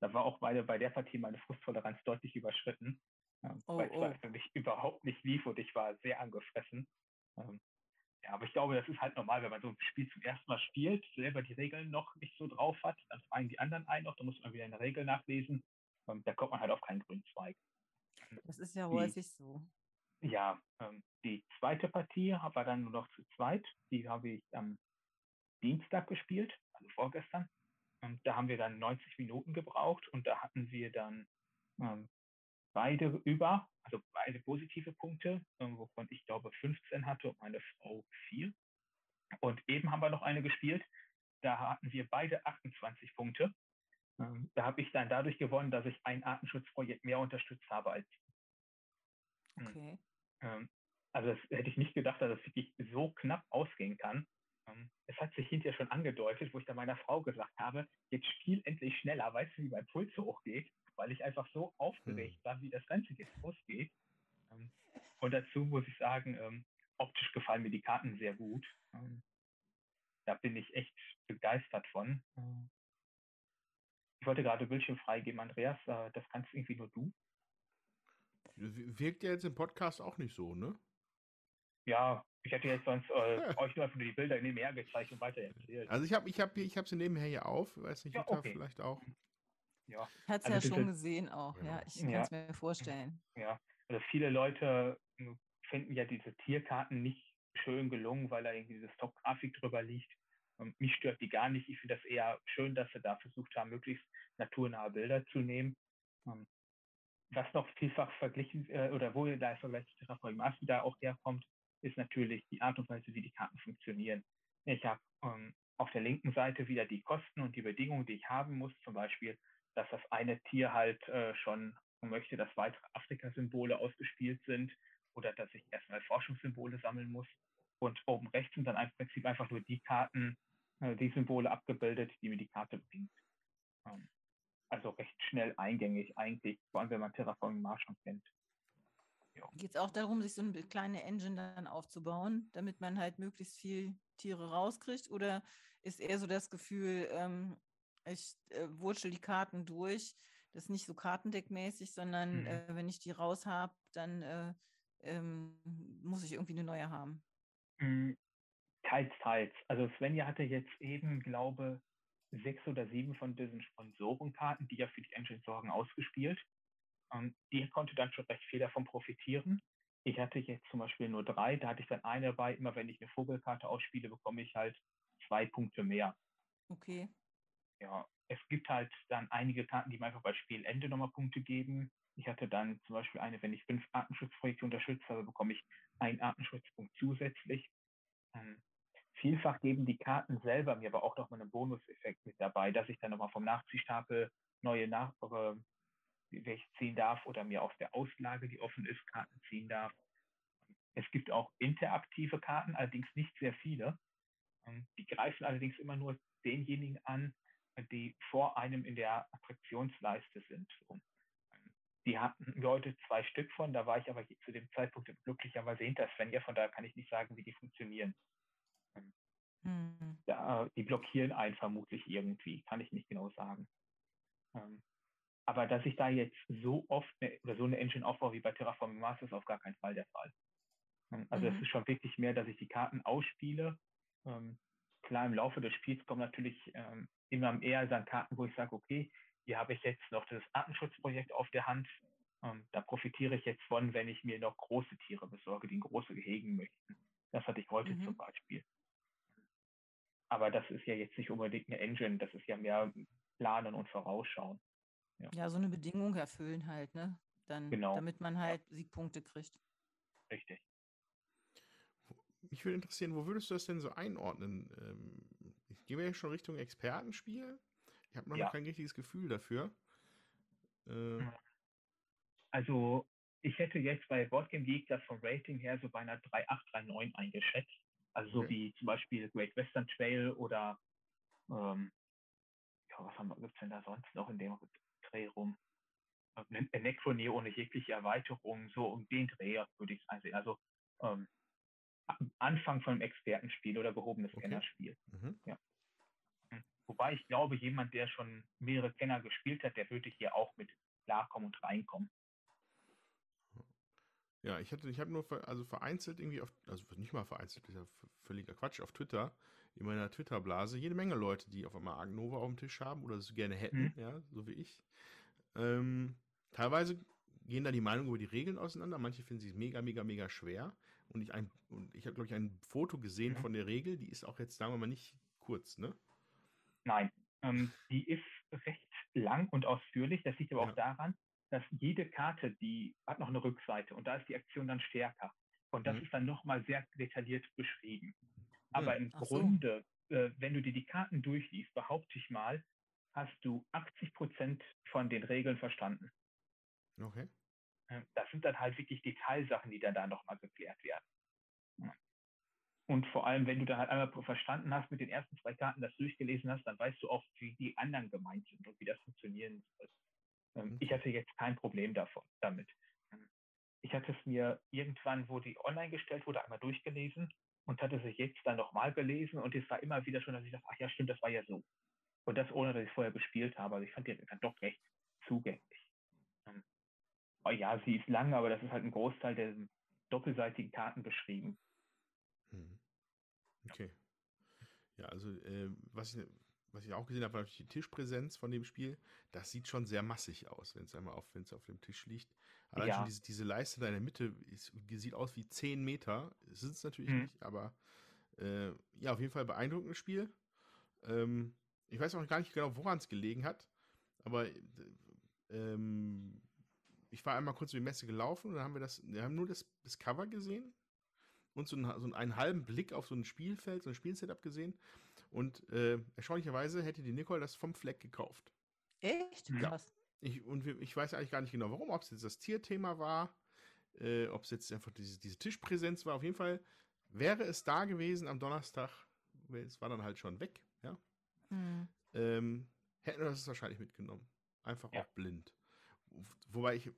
da war auch meine, bei der Partie meine Frusttoleranz deutlich überschritten, ähm, oh, weil es oh. für mich überhaupt nicht lief und ich war sehr angefressen. Ja, aber ich glaube, das ist halt normal, wenn man so ein Spiel zum ersten Mal spielt, selber die Regeln noch nicht so drauf hat, dann fragen die anderen ein noch, dann muss man wieder eine Regel nachlesen. Da kommt man halt auf keinen grünen Zweig. Das ist ja häufig so. Ja, ähm, die zweite Partie war dann nur noch zu zweit. Die habe ich am Dienstag gespielt, also vorgestern. Und da haben wir dann 90 Minuten gebraucht und da hatten wir dann ähm, beide über, also beide positive Punkte, ähm, wovon ich glaube 15 hatte und meine Frau 4. Und eben haben wir noch eine gespielt, da hatten wir beide 28 Punkte. Ähm, da habe ich dann dadurch gewonnen, dass ich ein Artenschutzprojekt mehr unterstützt habe als hm. Okay. Ähm, also das hätte ich nicht gedacht, dass es wirklich so knapp ausgehen kann. Es hat sich hinterher schon angedeutet, wo ich dann meiner Frau gesagt habe, jetzt spiel endlich schneller, weißt du, wie mein Puls so hochgeht, weil ich einfach so aufgeregt hm. war, wie das Ganze jetzt losgeht. Ähm, und dazu muss ich sagen, ähm, optisch gefallen mir die Karten sehr gut. da bin ich echt begeistert von. Ich wollte gerade Bildschirm freigeben, Andreas, äh, das kannst irgendwie nur du. Wirkt ja jetzt im Podcast auch nicht so, ne? Ja, ich hätte jetzt sonst äh, euch nur einfach nur die Bilder nebenher gezeigt und weiter erzählt. Also ich habe ich hab, ich hab sie nebenher hier auf, weiß nicht, ja, okay. vielleicht auch. Ja. Ich hatte es also ja schon gesehen auch, ja. ja. Ich kann es mir vorstellen. Ja, also viele Leute hm, finden ja diese Tierkarten nicht schön gelungen, weil da irgendwie diese Stock-Grafik drüber liegt. Und mich stört die gar nicht. Ich finde das eher schön, dass sie da versucht haben, möglichst naturnahe Bilder zu nehmen. Ähm, was noch vielfach verglichen äh, oder wo der Vergleich zu Terraforming Mars da auch herkommt, ist natürlich die Art und Weise, wie die Karten funktionieren. Ich habe ähm, auf der linken Seite wieder die Kosten und die Bedingungen, die ich haben muss, zum Beispiel, dass das eine Tier halt äh, schon möchte, dass weitere Afrika-Symbole ausgespielt sind oder dass ich erstmal Forschungssymbole sammeln muss. Und oben rechts sind dann im Prinzip einfach nur die Karten, äh, die Symbole abgebildet, die mir die Karte bringt. Ähm, also recht schnell eingängig eigentlich, vor allem wenn man Terraforming Mars schon kennt. Geht es auch darum, sich so eine kleine Engine dann aufzubauen, damit man halt möglichst viel Tiere rauskriegt? Oder ist eher so das Gefühl, ähm, ich äh, wurschel die Karten durch, das ist nicht so kartendeckmäßig, sondern mhm. äh, wenn ich die raus habe, dann äh, ähm, muss ich irgendwie eine neue haben? Mhm. Teils, teils. Also Svenja hatte jetzt eben, glaube sechs oder sieben von diesen Sponsorenkarten, die ja für die Engine sorgen, ausgespielt. Ähm, die konnte dann schon recht viel davon profitieren. Ich hatte jetzt zum Beispiel nur drei, da hatte ich dann eine dabei. Immer wenn ich eine Vogelkarte ausspiele, bekomme ich halt zwei Punkte mehr. Okay. Ja, es gibt halt dann einige Karten, die mir einfach bei Spielende nochmal Punkte geben. Ich hatte dann zum Beispiel eine, wenn ich fünf Artenschutzprojekte unterstützt habe, bekomme ich einen Artenschutzpunkt zusätzlich. Ähm, vielfach geben die Karten selber mir aber auch nochmal einen Bonuseffekt mit dabei, dass ich dann nochmal vom Nachziehstapel neue Nach welche ziehen darf oder mir aus der Auslage, die offen ist, Karten ziehen darf. Es gibt auch interaktive Karten, allerdings nicht sehr viele. Ähm, die greifen allerdings immer nur denjenigen an, die vor einem in der Attraktionsleiste sind. Ähm, die hatten wir heute zwei Stück von, da war ich aber zu dem Zeitpunkt glücklicherweise hinter Svenja, von daher kann ich nicht sagen, wie die funktionieren. Mhm. Ja, die blockieren einen vermutlich irgendwie, kann ich nicht genau sagen. Ähm, aber dass ich da jetzt so oft eine, oder so eine Engine aufbaue wie bei Terraforming Mars, ist auf gar keinen Fall der Fall. Also mhm. es ist schon wirklich mehr, dass ich die Karten ausspiele. Ähm, klar, im Laufe des Spiels kommen natürlich ähm, immer eher dann Karten, wo ich sage, okay, hier habe ich jetzt noch das Artenschutzprojekt auf der Hand. Ähm, da profitiere ich jetzt von, wenn ich mir noch große Tiere besorge, die in große Gehegen möchten. Das hatte ich heute mhm. zum Beispiel. Aber das ist ja jetzt nicht unbedingt eine Engine, das ist ja mehr Planen und Vorausschauen. Ja. ja, so eine Bedingung erfüllen halt, ne? Dann, genau. damit man halt ja. Siegpunkte kriegt. Richtig. Mich würde interessieren, wo würdest du das denn so einordnen? Ähm, ich gehe ja schon Richtung Expertenspiel. Ich habe noch, ja. noch kein richtiges Gefühl dafür. Äh, also, ich hätte jetzt bei Boardgame Geek das vom Rating her so bei einer 3.8, 3.9 eingeschätzt. Also so okay. wie zum Beispiel Great Western Trail oder ähm, ja, was gibt es denn da sonst noch in dem Dreh rum. Ein Necrony ohne jegliche Erweiterung, so um den Dreh würde ich es ansehen. Also ähm, Anfang von einem Expertenspiel oder gehobenes okay. Kennerspiel. Mhm. Ja. Hm. Wobei ich glaube, jemand, der schon mehrere Kenner gespielt hat, der würde hier auch mit klarkommen und reinkommen. Ja, ich hatte, ich habe nur also vereinzelt irgendwie auf, also nicht mal vereinzelt, ist ja völliger Quatsch, auf Twitter, in meiner Twitter-Blase, jede Menge Leute, die auf einmal Agnova auf dem Tisch haben oder das gerne hätten, mhm. ja, so wie ich. Ähm, teilweise gehen da die Meinungen über die Regeln auseinander. Manche finden sie mega, mega, mega schwer. Und ich, ich habe, glaube ich, ein Foto gesehen mhm. von der Regel. Die ist auch jetzt, sagen wir mal, nicht kurz, ne? Nein, ähm, die ist recht lang und ausführlich. Das liegt aber ja. auch daran, dass jede Karte, die hat noch eine Rückseite und da ist die Aktion dann stärker. Und das mhm. ist dann nochmal sehr detailliert beschrieben. Aber mhm. im Ach Grunde, so. äh, wenn du dir die Karten durchliest, behaupte ich mal, hast du 80 Prozent von den Regeln verstanden. Okay. Das sind dann halt wirklich Detailsachen, die dann da nochmal geklärt werden. Und vor allem, wenn du dann halt einmal verstanden hast mit den ersten zwei Karten, das durchgelesen hast, dann weißt du auch, wie die anderen gemeint sind und wie das funktionieren soll. Ähm, mhm. Ich hatte jetzt kein Problem davon, damit. Ich hatte es mir irgendwann, wo die online gestellt wurde, einmal durchgelesen und hatte es jetzt dann nochmal gelesen und es war immer wieder schon, dass ich dachte, ach ja, stimmt, das war ja so. Und das ohne, dass ich vorher gespielt habe. Also ich fand die dann doch recht zugänglich. Oh ja, sie ist lang, aber das ist halt ein Großteil der doppelseitigen Karten beschrieben. Hm. Okay. Ja, also äh, was ich was ich auch gesehen habe, war die Tischpräsenz von dem Spiel. Das sieht schon sehr massig aus, wenn es einmal auf, wenn es auf dem Tisch liegt. Allein ja. schon diese, diese Leiste da in der Mitte ist, sieht aus wie 10 Meter. Sind es natürlich mhm. nicht, aber äh, ja, auf jeden Fall beeindruckendes Spiel. Ähm, ich weiß auch gar nicht genau, woran es gelegen hat, aber ähm, ich war einmal kurz über die Messe gelaufen und dann haben wir das, wir haben nur das, das Cover gesehen und so einen, so einen halben Blick auf so ein Spielfeld, so ein Spielsetup gesehen. Und äh, erstaunlicherweise hätte die Nicole das vom Fleck gekauft. Echt? Ja. Krass. Ich, und wir, ich weiß eigentlich gar nicht genau, warum, ob es jetzt das Tierthema war, äh, ob es jetzt einfach diese, diese Tischpräsenz war. Auf jeden Fall wäre es da gewesen am Donnerstag, es war dann halt schon weg, ja. Mhm. Ähm, hätten wir das wahrscheinlich mitgenommen. Einfach ja. auch blind. Wobei ich,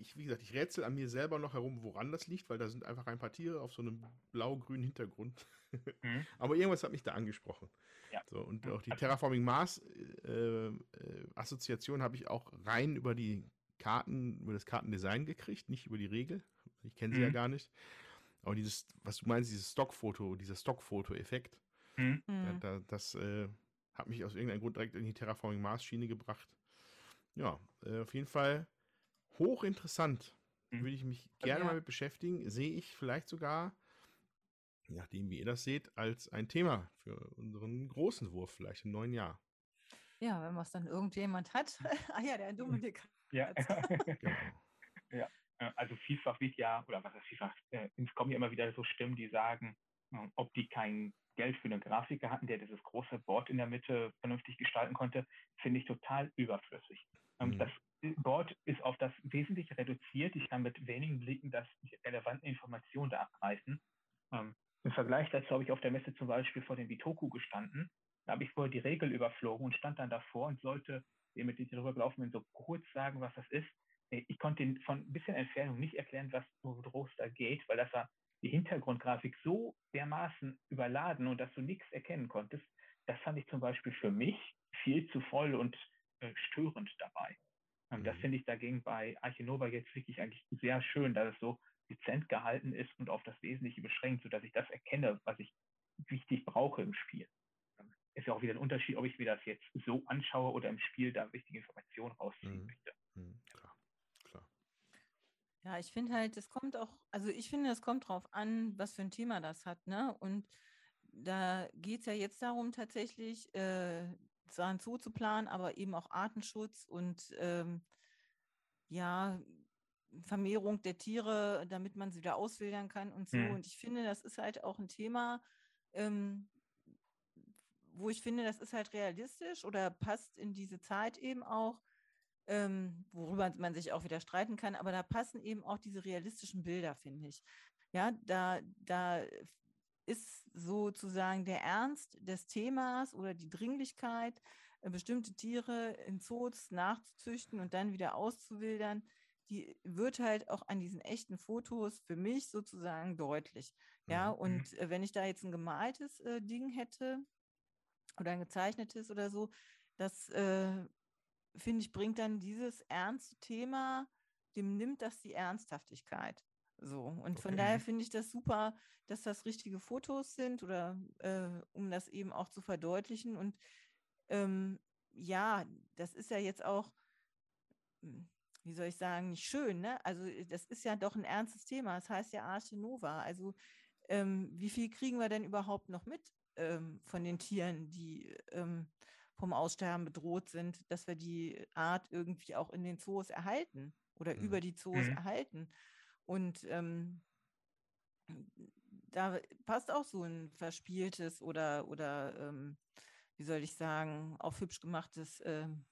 ich, wie gesagt, ich rätsel an mir selber noch herum, woran das liegt, weil da sind einfach ein paar Tiere auf so einem blau-grünen Hintergrund. Mhm. Aber irgendwas hat mich da angesprochen. Ja. So, und auch die Terraforming Mars äh, äh, Assoziation habe ich auch rein über die Karten, über das Kartendesign gekriegt, nicht über die Regel. Ich kenne sie mhm. ja gar nicht. Aber dieses, was du meinst, dieses Stockfoto, dieser Stockfoto-Effekt, mhm. da, da, das äh, hat mich aus irgendeinem Grund direkt in die Terraforming Mars Schiene gebracht. Ja, äh, auf jeden Fall hochinteressant. Mhm. Würde ich mich gerne ja. mal mit beschäftigen. Sehe ich vielleicht sogar je nachdem, wie ihr das seht, als ein Thema für unseren großen Wurf vielleicht im neuen Jahr. Ja, wenn was dann irgendjemand hat. ah ja, der Dominik. Ja. Genau. ja. Also vielfach wird ja, oder was heißt vielfach, äh, es kommen ja immer wieder so Stimmen, die sagen, äh, ob die kein Geld für einen Grafiker hatten, der dieses große Board in der Mitte vernünftig gestalten konnte, finde ich total überflüssig. Ähm, mhm. Das Board ist auf das Wesentliche reduziert. Ich kann mit wenigen Blicken das die relevanten Informationen da abreißen. Ähm, Im Vergleich dazu habe ich auf der Messe zum Beispiel vor dem Bitoku gestanden. Da habe ich vorher die Regel überflogen und stand dann davor und sollte dem mit gelaufen bin, so kurz sagen, was das ist. Äh, ich konnte den von ein bisschen Entfernung nicht erklären, was worum da geht, weil das war die Hintergrundgrafik so dermaßen überladen und dass du nichts erkennen konntest. Das fand ich zum Beispiel für mich viel zu voll und äh, störend dabei. Ähm, mhm. Das finde ich dagegen bei Archinova jetzt wirklich eigentlich sehr schön, dass es so dezent gehalten ist und auf das Wesentliche beschränkt, sodass ich das erkenne, was ich wichtig brauche im Spiel. Ähm, ist ja auch wieder ein Unterschied, ob ich mir das jetzt so anschaue oder im Spiel da wichtige Informationen rausziehen mhm. möchte. Mhm. Klar, klar. Ja, ich finde halt, es kommt auch, also ich finde, es kommt drauf an, was für ein Thema das hat, ne? Und da geht es ja jetzt darum, tatsächlich äh, zu planen, aber eben auch Artenschutz und ähm, ja, Vermehrung der Tiere, damit man sie wieder auswildern kann und so. Mhm. Und ich finde, das ist halt auch ein Thema, ähm, wo ich finde, das ist halt realistisch oder passt in diese Zeit eben auch, ähm, worüber man sich auch wieder streiten kann, aber da passen eben auch diese realistischen Bilder, finde ich. Ja, da, da ist sozusagen der Ernst des Themas oder die Dringlichkeit, äh, bestimmte Tiere in Zoos nachzuzüchten und dann wieder auszuwildern, die wird halt auch an diesen echten Fotos für mich sozusagen deutlich. Ja, mhm. und äh, wenn ich da jetzt ein gemaltes äh, Ding hätte oder ein gezeichnetes oder so, das äh, finde ich, bringt dann dieses ernste Thema, dem nimmt das die Ernsthaftigkeit. So, und okay. von daher finde ich das super, dass das richtige Fotos sind oder äh, um das eben auch zu verdeutlichen. Und ähm, ja, das ist ja jetzt auch, hm, wie soll ich sagen, nicht schön, ne? Also äh, das ist ja doch ein ernstes Thema. Das heißt ja Arche Nova. Also ähm, wie viel kriegen wir denn überhaupt noch mit ähm, von den Tieren, die ähm, vom Aussterben bedroht sind, dass wir die Art irgendwie auch in den Zoos erhalten oder mhm. über die Zoos mhm. erhalten? Und ähm, da passt auch so ein verspieltes oder, oder ähm, wie soll ich sagen, auch hübsch gemachtes ähm,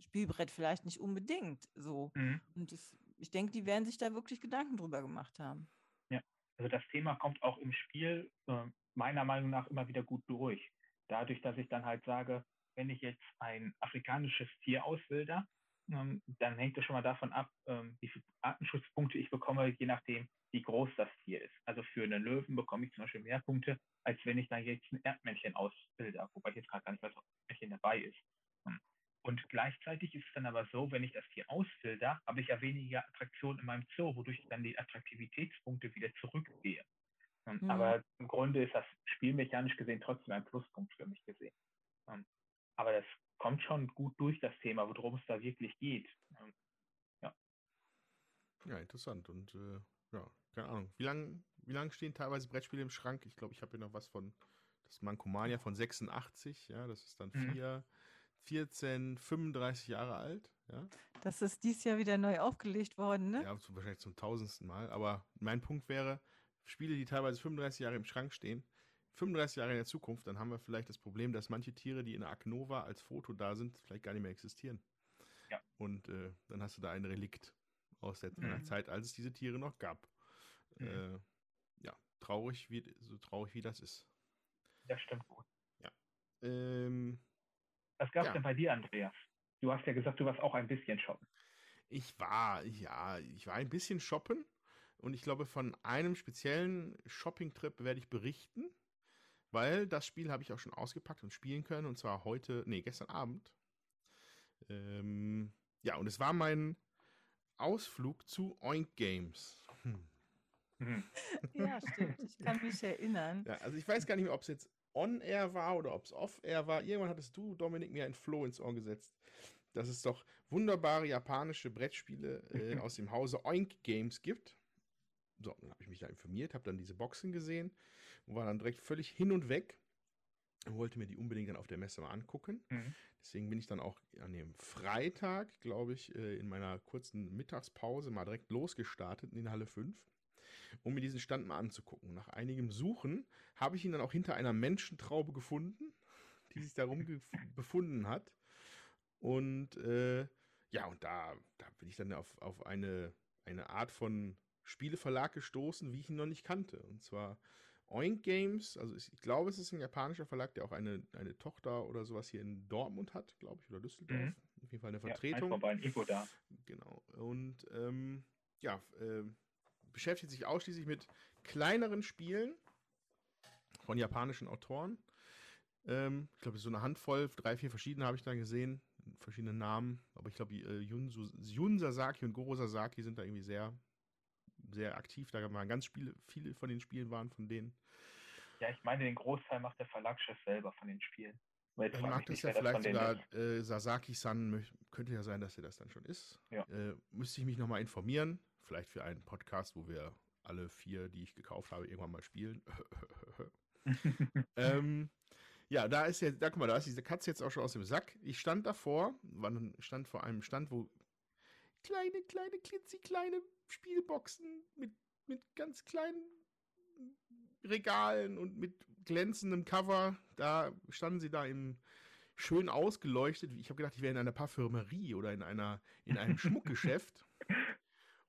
Spielbrett vielleicht nicht unbedingt so. Mhm. Und das, ich denke, die werden sich da wirklich Gedanken drüber gemacht haben. Ja, also das Thema kommt auch im Spiel äh, meiner Meinung nach immer wieder gut durch. Dadurch, dass ich dann halt sage, wenn ich jetzt ein afrikanisches Tier auswilder, dann hängt es schon mal davon ab, ähm, wie viele Artenschutzpunkte ich bekomme, je nachdem, wie groß das Tier ist. Also für einen Löwen bekomme ich zum Beispiel mehr Punkte, als wenn ich da jetzt ein Erdmännchen ausbilde, wobei ich jetzt gerade gar nicht weiß, ob ein Erdmännchen dabei ist. Hm. Und gleichzeitig ist es dann aber so, wenn ich das Tier ausfilter, habe ich ja weniger Attraktion in meinem Zoo, wodurch ich dann die Attraktivitätspunkte wieder zurückgehe. Hm. Mhm. Aber im Grunde ist das spielmechanisch gesehen trotzdem ein Pluspunkt für mich gesehen. Hm. Aber das kommt schon gut durch das Thema, worum es da wirklich geht. Ähm, ja. Ja, interessant. Und äh, ja, keine Ahnung. Wie lange wie lang stehen teilweise Brettspiele im Schrank? Ich glaube, ich habe hier noch was von das Mankomania von 86, ja, das ist dann mhm. vier, 14, 35 Jahre alt, ja. Das ist dieses Jahr wieder neu aufgelegt worden, ne? Ja, wahrscheinlich zum tausendsten Mal. Aber mein Punkt wäre, Spiele, die teilweise 35 Jahre im Schrank stehen, 35 Jahre in der Zukunft, dann haben wir vielleicht das Problem, dass manche Tiere, die in der Aknova als Foto da sind, vielleicht gar nicht mehr existieren. Ja. Und äh, dann hast du da ein Relikt aus der mhm. Zeit, als es diese Tiere noch gab. Mhm. Äh, ja, traurig, wie, so traurig wie das ist. Das stimmt gut. Ja. Ähm, Was gab es ja. denn bei dir, Andreas? Du hast ja gesagt, du warst auch ein bisschen shoppen. Ich war, ja, ich war ein bisschen shoppen und ich glaube, von einem speziellen Shopping-Trip werde ich berichten. Weil das Spiel habe ich auch schon ausgepackt und spielen können. Und zwar heute, nee, gestern Abend. Ähm, ja, und es war mein Ausflug zu Oink Games. Hm. Ja, stimmt. Ich kann mich erinnern. Ja, also ich weiß gar nicht mehr, ob es jetzt on-air war oder ob es off-air war. Irgendwann hattest du, Dominik, mir ein Flow ins Ohr gesetzt. Dass es doch wunderbare japanische Brettspiele äh, aus dem Hause Oink Games gibt. So, dann habe ich mich da informiert, habe dann diese Boxen gesehen und war dann direkt völlig hin und weg. wollte mir die unbedingt dann auf der Messe mal angucken. Mhm. Deswegen bin ich dann auch an dem Freitag, glaube ich, äh, in meiner kurzen Mittagspause mal direkt losgestartet in Halle 5, um mir diesen Stand mal anzugucken. Nach einigem Suchen habe ich ihn dann auch hinter einer Menschentraube gefunden, die sich darum befunden hat. Und äh, ja, und da, da bin ich dann auf, auf eine, eine Art von Spieleverlag gestoßen, wie ich ihn noch nicht kannte. Und zwar Oink Games, also ich glaube, es ist ein japanischer Verlag, der auch eine, eine Tochter oder sowas hier in Dortmund hat, glaube ich, oder Düsseldorf. Mhm. Auf jeden Fall eine Vertretung. Ja, ein Info da. Genau. Und ähm, ja, äh, beschäftigt sich ausschließlich mit kleineren Spielen von japanischen Autoren. Ähm, ich glaube, so eine Handvoll, drei, vier verschiedene habe ich da gesehen, verschiedene Namen. Aber ich glaube, äh, Jun, Jun Sasaki und Goro Sasaki sind da irgendwie sehr sehr aktiv. Da waren ganz Spiele, viele von den Spielen waren von denen. Ja, ich meine, den Großteil macht der Verlagschef selber von den Spielen. Ich mag das ja vielleicht sogar äh, Sasaki-san, könnte ja sein, dass er das dann schon ist. Ja. Äh, müsste ich mich nochmal informieren. Vielleicht für einen Podcast, wo wir alle vier, die ich gekauft habe, irgendwann mal spielen. ähm, ja, da ist ja, da guck mal, da ist diese Katze jetzt auch schon aus dem Sack. Ich stand davor, stand vor einem Stand, wo kleine, kleine, klitzekleine Spielboxen mit, mit ganz kleinen Regalen und mit glänzendem Cover. Da standen sie da im schön ausgeleuchtet. Ich habe gedacht, ich wäre in einer Parfümerie oder in einer in einem Schmuckgeschäft.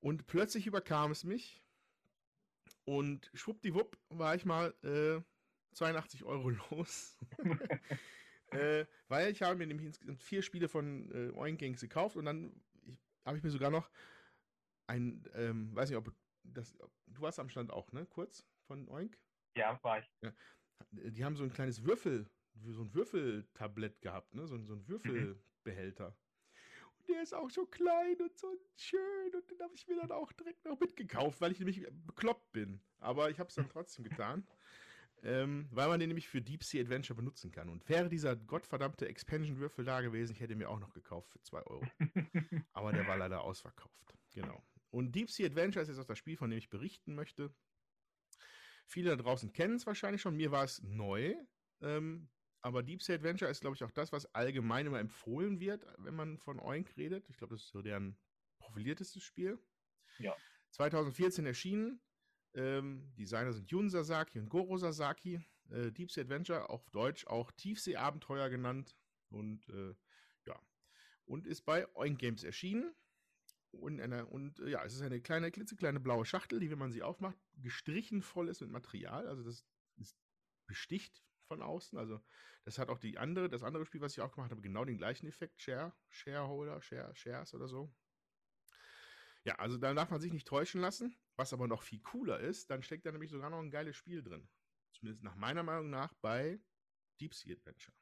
Und plötzlich überkam es mich. Und schwuppdiwupp war ich mal äh, 82 Euro los. äh, weil ich habe mir nämlich insgesamt vier Spiele von äh, Oink Gangs gekauft und dann habe ich mir sogar noch ein, ähm, weiß nicht, ob das, du warst am Stand auch, ne? Kurz von Oink? Ja, war ich. Ja. Die haben so ein kleines Würfel, so ein Würfeltablett gehabt, ne? So, so ein Würfelbehälter. Und der ist auch so klein und so schön und den habe ich mir dann auch direkt noch mitgekauft, weil ich nämlich bekloppt bin. Aber ich habe es dann trotzdem getan. Ähm, weil man den nämlich für Deep Sea Adventure benutzen kann. Und wäre dieser gottverdammte Expansion-Würfel da gewesen, ich hätte mir auch noch gekauft für 2 Euro. Aber der war leider ausverkauft. Genau. Und Deep Sea Adventure ist jetzt auch das Spiel, von dem ich berichten möchte. Viele da draußen kennen es wahrscheinlich schon. Mir war es neu. Ähm, aber Deep Sea Adventure ist, glaube ich, auch das, was allgemein immer empfohlen wird, wenn man von Oink redet. Ich glaube, das ist so deren profiliertestes Spiel. Ja. 2014 erschienen. Ähm, Designer sind Jun Sasaki und Goro Sasaki. Äh, Deep Sea Adventure, auf Deutsch auch Tiefseeabenteuer genannt. Und äh, ja. Und ist bei Oink Games erschienen. Und, eine, und äh, ja, es ist eine kleine, klitzekleine blaue Schachtel, die, wenn man sie aufmacht, gestrichen voll ist mit Material. Also das ist besticht von außen. Also das hat auch die andere, das andere Spiel, was ich auch gemacht habe, genau den gleichen Effekt. Share, Shareholder, Share, Shares oder so. Ja, also da darf man sich nicht täuschen lassen. Was aber noch viel cooler ist, dann steckt da nämlich sogar noch ein geiles Spiel drin. Zumindest nach meiner Meinung nach bei Deep Sea Adventure.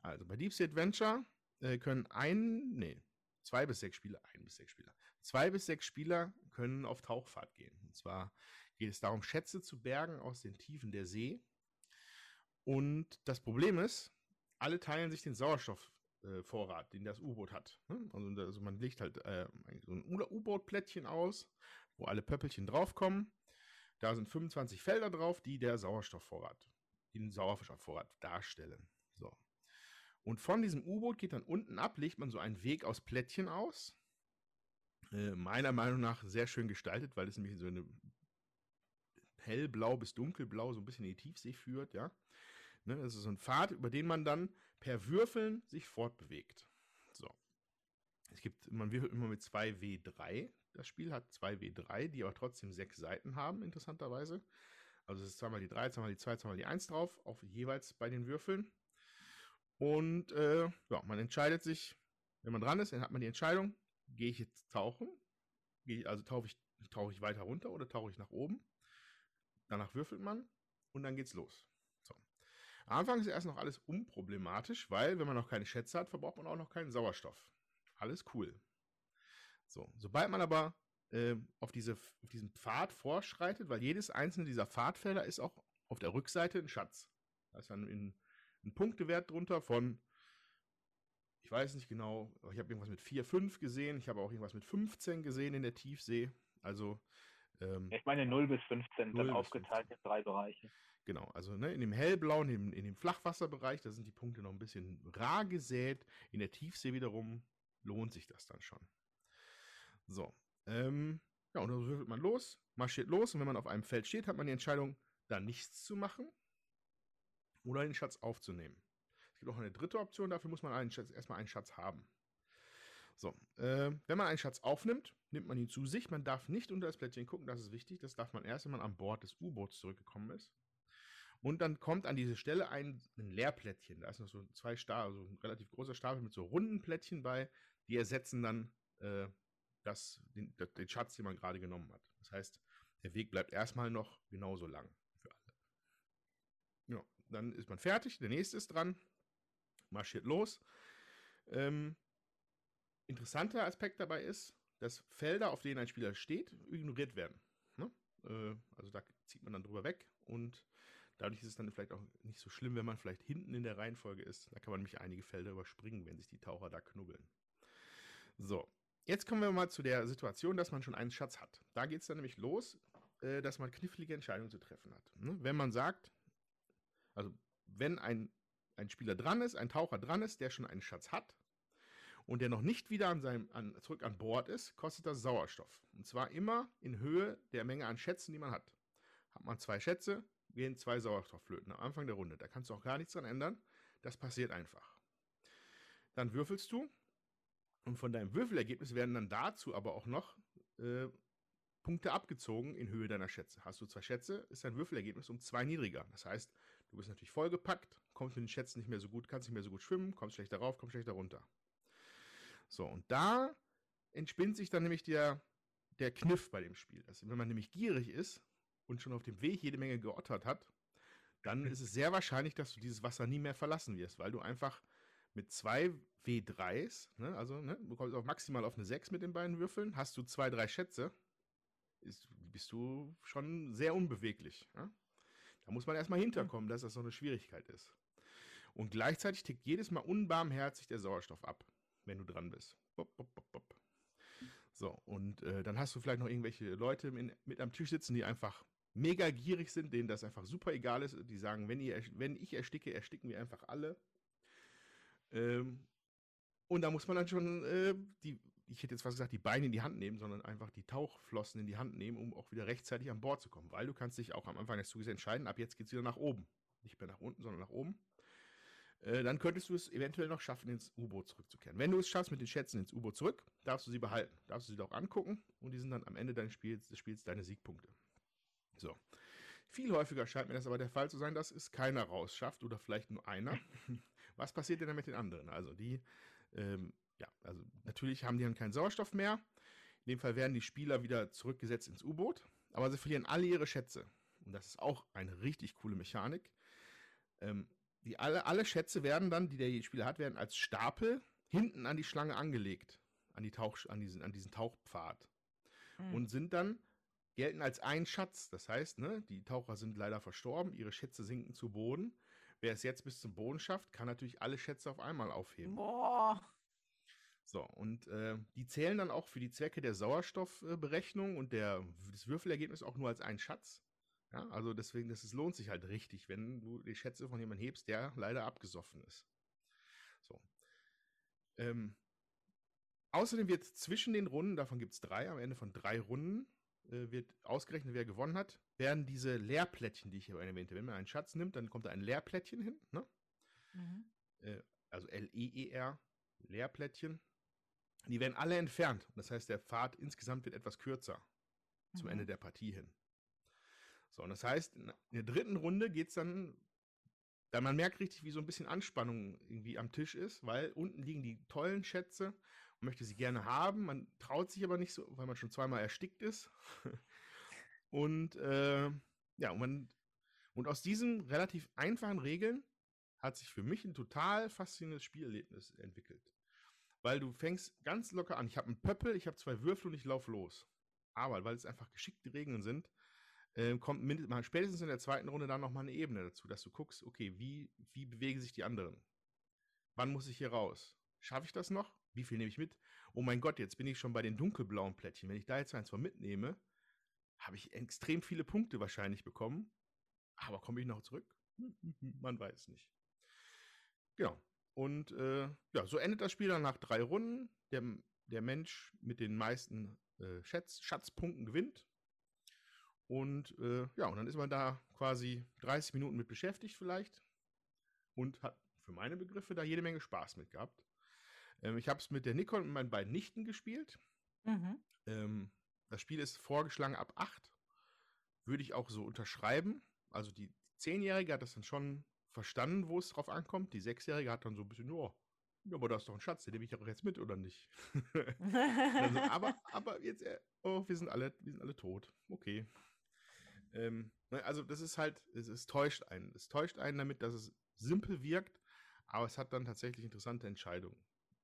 Also bei Deep Sea Adventure äh, können ein, nee, Zwei bis sechs Spieler, ein bis sechs Spieler. Zwei bis sechs Spieler können auf Tauchfahrt gehen. Und zwar geht es darum, Schätze zu bergen aus den Tiefen der See. Und das Problem ist, alle teilen sich den Sauerstoffvorrat, äh, den das U-Boot hat. Ne? Also, also, man legt halt äh, so ein U-Boot-Plättchen aus, wo alle Pöppelchen draufkommen. Da sind 25 Felder drauf, die der Sauerstoffvorrat, den Sauerstoffvorrat darstellen. So. Und von diesem U-Boot geht dann unten ab, legt man so einen Weg aus Plättchen aus. Äh, meiner Meinung nach sehr schön gestaltet, weil es nämlich so eine hellblau bis dunkelblau so ein bisschen in die Tiefsee führt, ja. Ne, das ist so ein Pfad, über den man dann per Würfeln sich fortbewegt. So. Es gibt, man würfelt immer mit 2 W3. Das Spiel hat 2 W3, die aber trotzdem sechs Seiten haben, interessanterweise. Also es ist zweimal die 3, zweimal die 2, zweimal die 1 drauf, auf jeweils bei den Würfeln. Und äh, ja, man entscheidet sich, wenn man dran ist, dann hat man die Entscheidung, gehe ich jetzt tauchen? Ich, also tauche ich, tauche ich weiter runter oder tauche ich nach oben? Danach würfelt man und dann geht's los. So. Am Anfang ist erst noch alles unproblematisch, weil wenn man noch keine Schätze hat, verbraucht man auch noch keinen Sauerstoff. Alles cool. So, sobald man aber äh, auf, diese, auf diesen Pfad vorschreitet, weil jedes einzelne dieser Pfadfelder ist auch auf der Rückseite ein Schatz. Da ist dann in einen Punktewert drunter von, ich weiß nicht genau, ich habe irgendwas mit 4, 5 gesehen, ich habe auch irgendwas mit 15 gesehen in der Tiefsee. Also ähm, ich meine 0 bis 15 0 dann aufgeteilt 15. in drei Bereiche. Genau, also ne, in dem hellblauen, in, in dem Flachwasserbereich, da sind die Punkte noch ein bisschen rar gesät. In der Tiefsee wiederum lohnt sich das dann schon. So, ähm, ja, und dann würfelt man los, marschiert los und wenn man auf einem Feld steht, hat man die Entscheidung, da nichts zu machen oder den Schatz aufzunehmen. Es gibt auch eine dritte Option, dafür muss man einen Schatz, erstmal einen Schatz haben. So, äh, wenn man einen Schatz aufnimmt, nimmt man ihn zu sich. Man darf nicht unter das Plättchen gucken, das ist wichtig. Das darf man erst, wenn man an Bord des U-Boots zurückgekommen ist. Und dann kommt an diese Stelle ein, ein Leerplättchen. Da ist noch so zwei Stapel, also ein relativ großer Stapel mit so runden Plättchen bei, die ersetzen dann äh, das, den, den Schatz, den man gerade genommen hat. Das heißt, der Weg bleibt erstmal noch genauso lang für alle. Ja, dann ist man fertig, der nächste ist dran, marschiert los. Ähm, interessanter Aspekt dabei ist, dass Felder, auf denen ein Spieler steht, ignoriert werden. Ne? Äh, also da zieht man dann drüber weg und dadurch ist es dann vielleicht auch nicht so schlimm, wenn man vielleicht hinten in der Reihenfolge ist. Da kann man nämlich einige Felder überspringen, wenn sich die Taucher da knubbeln. So, jetzt kommen wir mal zu der Situation, dass man schon einen Schatz hat. Da geht es dann nämlich los, äh, dass man knifflige Entscheidungen zu treffen hat. Ne? Wenn man sagt, also wenn ein, ein Spieler dran ist, ein Taucher dran ist, der schon einen Schatz hat, und der noch nicht wieder an seinem, an, zurück an Bord ist, kostet das Sauerstoff. Und zwar immer in Höhe der Menge an Schätzen, die man hat. Hat man zwei Schätze, gehen zwei Sauerstoffflöten am Anfang der Runde. Da kannst du auch gar nichts dran ändern. Das passiert einfach. Dann würfelst du und von deinem Würfelergebnis werden dann dazu aber auch noch äh, Punkte abgezogen in Höhe deiner Schätze. Hast du zwei Schätze, ist dein Würfelergebnis um zwei niedriger. Das heißt, du bist natürlich vollgepackt, kommst mit den Schätzen nicht mehr so gut, kannst nicht mehr so gut schwimmen, kommst schlechter rauf, kommst schlechter runter. So, und da entspinnt sich dann nämlich der, der Kniff bei dem Spiel. Also, wenn man nämlich gierig ist und schon auf dem Weg jede Menge geottert hat, dann ist es sehr wahrscheinlich, dass du dieses Wasser nie mehr verlassen wirst, weil du einfach mit zwei W3s, ne, also ne, du kommst auch maximal auf eine 6 mit den beiden Würfeln, hast du zwei, drei Schätze, ist, bist du schon sehr unbeweglich. Ja? Da muss man erstmal hinterkommen, dass das so eine Schwierigkeit ist. Und gleichzeitig tickt jedes Mal unbarmherzig der Sauerstoff ab wenn du dran bist. Bop, bop, bop, so, und äh, dann hast du vielleicht noch irgendwelche Leute in, mit am Tisch sitzen, die einfach mega gierig sind, denen das einfach super egal ist. Die sagen, wenn, ihr, wenn ich ersticke, ersticken wir einfach alle. Ähm, und da muss man dann schon äh, die, ich hätte jetzt fast gesagt, die Beine in die Hand nehmen, sondern einfach die Tauchflossen in die Hand nehmen, um auch wieder rechtzeitig an Bord zu kommen. Weil du kannst dich auch am Anfang des Zuges entscheiden, ab jetzt geht es wieder nach oben. Nicht mehr nach unten, sondern nach oben. Äh, dann könntest du es eventuell noch schaffen, ins U-Boot zurückzukehren. Wenn du es schaffst mit den Schätzen ins U-Boot zurück, darfst du sie behalten. Darfst du sie auch angucken und die sind dann am Ende deines Spiels, des Spiels deine Siegpunkte. So. Viel häufiger scheint mir das aber der Fall zu sein, dass es keiner rausschafft oder vielleicht nur einer. Was passiert denn dann mit den anderen? Also die, ähm, ja, also natürlich haben die dann keinen Sauerstoff mehr. In dem Fall werden die Spieler wieder zurückgesetzt ins U-Boot, aber sie verlieren alle ihre Schätze. Und das ist auch eine richtig coole Mechanik. Ähm, die alle, alle Schätze werden dann, die der Spieler hat, werden als Stapel hinten an die Schlange angelegt. An, die Tauch, an, diesen, an diesen Tauchpfad. Mhm. Und sind dann, gelten als ein Schatz. Das heißt, ne, die Taucher sind leider verstorben, ihre Schätze sinken zu Boden. Wer es jetzt bis zum Boden schafft, kann natürlich alle Schätze auf einmal aufheben. Boah. So, und äh, die zählen dann auch für die Zwecke der Sauerstoffberechnung und der, des Würfelergebnisses auch nur als einen Schatz. Ja, also deswegen, das ist, lohnt sich halt richtig, wenn du die Schätze von jemandem hebst, der leider abgesoffen ist. So. Ähm, außerdem wird zwischen den Runden, davon gibt es drei, am Ende von drei Runden, äh, wird ausgerechnet, wer gewonnen hat, werden diese Leerplättchen, die ich hier erwähnte, wenn man einen Schatz nimmt, dann kommt da ein Leerplättchen hin, ne? Mhm. Äh, also L-E-E-R, Leerplättchen. Die werden alle entfernt. Das heißt, der Pfad insgesamt wird etwas kürzer mhm. zum Ende der Partie hin. So, und das heißt, in der dritten Runde geht es dann, dann, man merkt richtig, wie so ein bisschen Anspannung irgendwie am Tisch ist, weil unten liegen die tollen Schätze und möchte sie gerne haben. Man traut sich aber nicht so, weil man schon zweimal erstickt ist. und äh, ja, und, man, und aus diesen relativ einfachen Regeln hat sich für mich ein total faszinierendes Spielerlebnis entwickelt. Weil du fängst ganz locker an. Ich habe einen Pöppel, ich habe zwei Würfel und ich laufe los. Aber weil es einfach geschickte Regeln sind, äh, kommt mal spätestens in der zweiten Runde dann nochmal eine Ebene dazu, dass du guckst, okay, wie, wie bewegen sich die anderen? Wann muss ich hier raus? Schaffe ich das noch? Wie viel nehme ich mit? Oh mein Gott, jetzt bin ich schon bei den dunkelblauen Plättchen. Wenn ich da jetzt eins von mitnehme, habe ich extrem viele Punkte wahrscheinlich bekommen. Aber komme ich noch zurück? Man weiß nicht. Genau. Und äh, ja, so endet das Spiel dann nach drei Runden. Der, der Mensch mit den meisten äh, Schatz, Schatzpunkten gewinnt. Und äh, ja, und dann ist man da quasi 30 Minuten mit beschäftigt vielleicht. Und hat für meine Begriffe da jede Menge Spaß mit gehabt. Ähm, ich habe es mit der Nikon und meinen beiden Nichten gespielt. Mhm. Ähm, das Spiel ist vorgeschlagen ab 8. Würde ich auch so unterschreiben. Also die Zehnjährige hat das dann schon verstanden, wo es drauf ankommt. Die Sechsjährige hat dann so ein bisschen, oh, ja, aber da ist doch ein Schatz, den nehme ich auch jetzt mit, oder nicht? also, aber, aber jetzt, äh, oh, wir sind alle, wir sind alle tot. Okay. Ähm, ne, also das ist halt, es, es täuscht einen. Es täuscht einen damit, dass es simpel wirkt, aber es hat dann tatsächlich interessante Entscheidungen.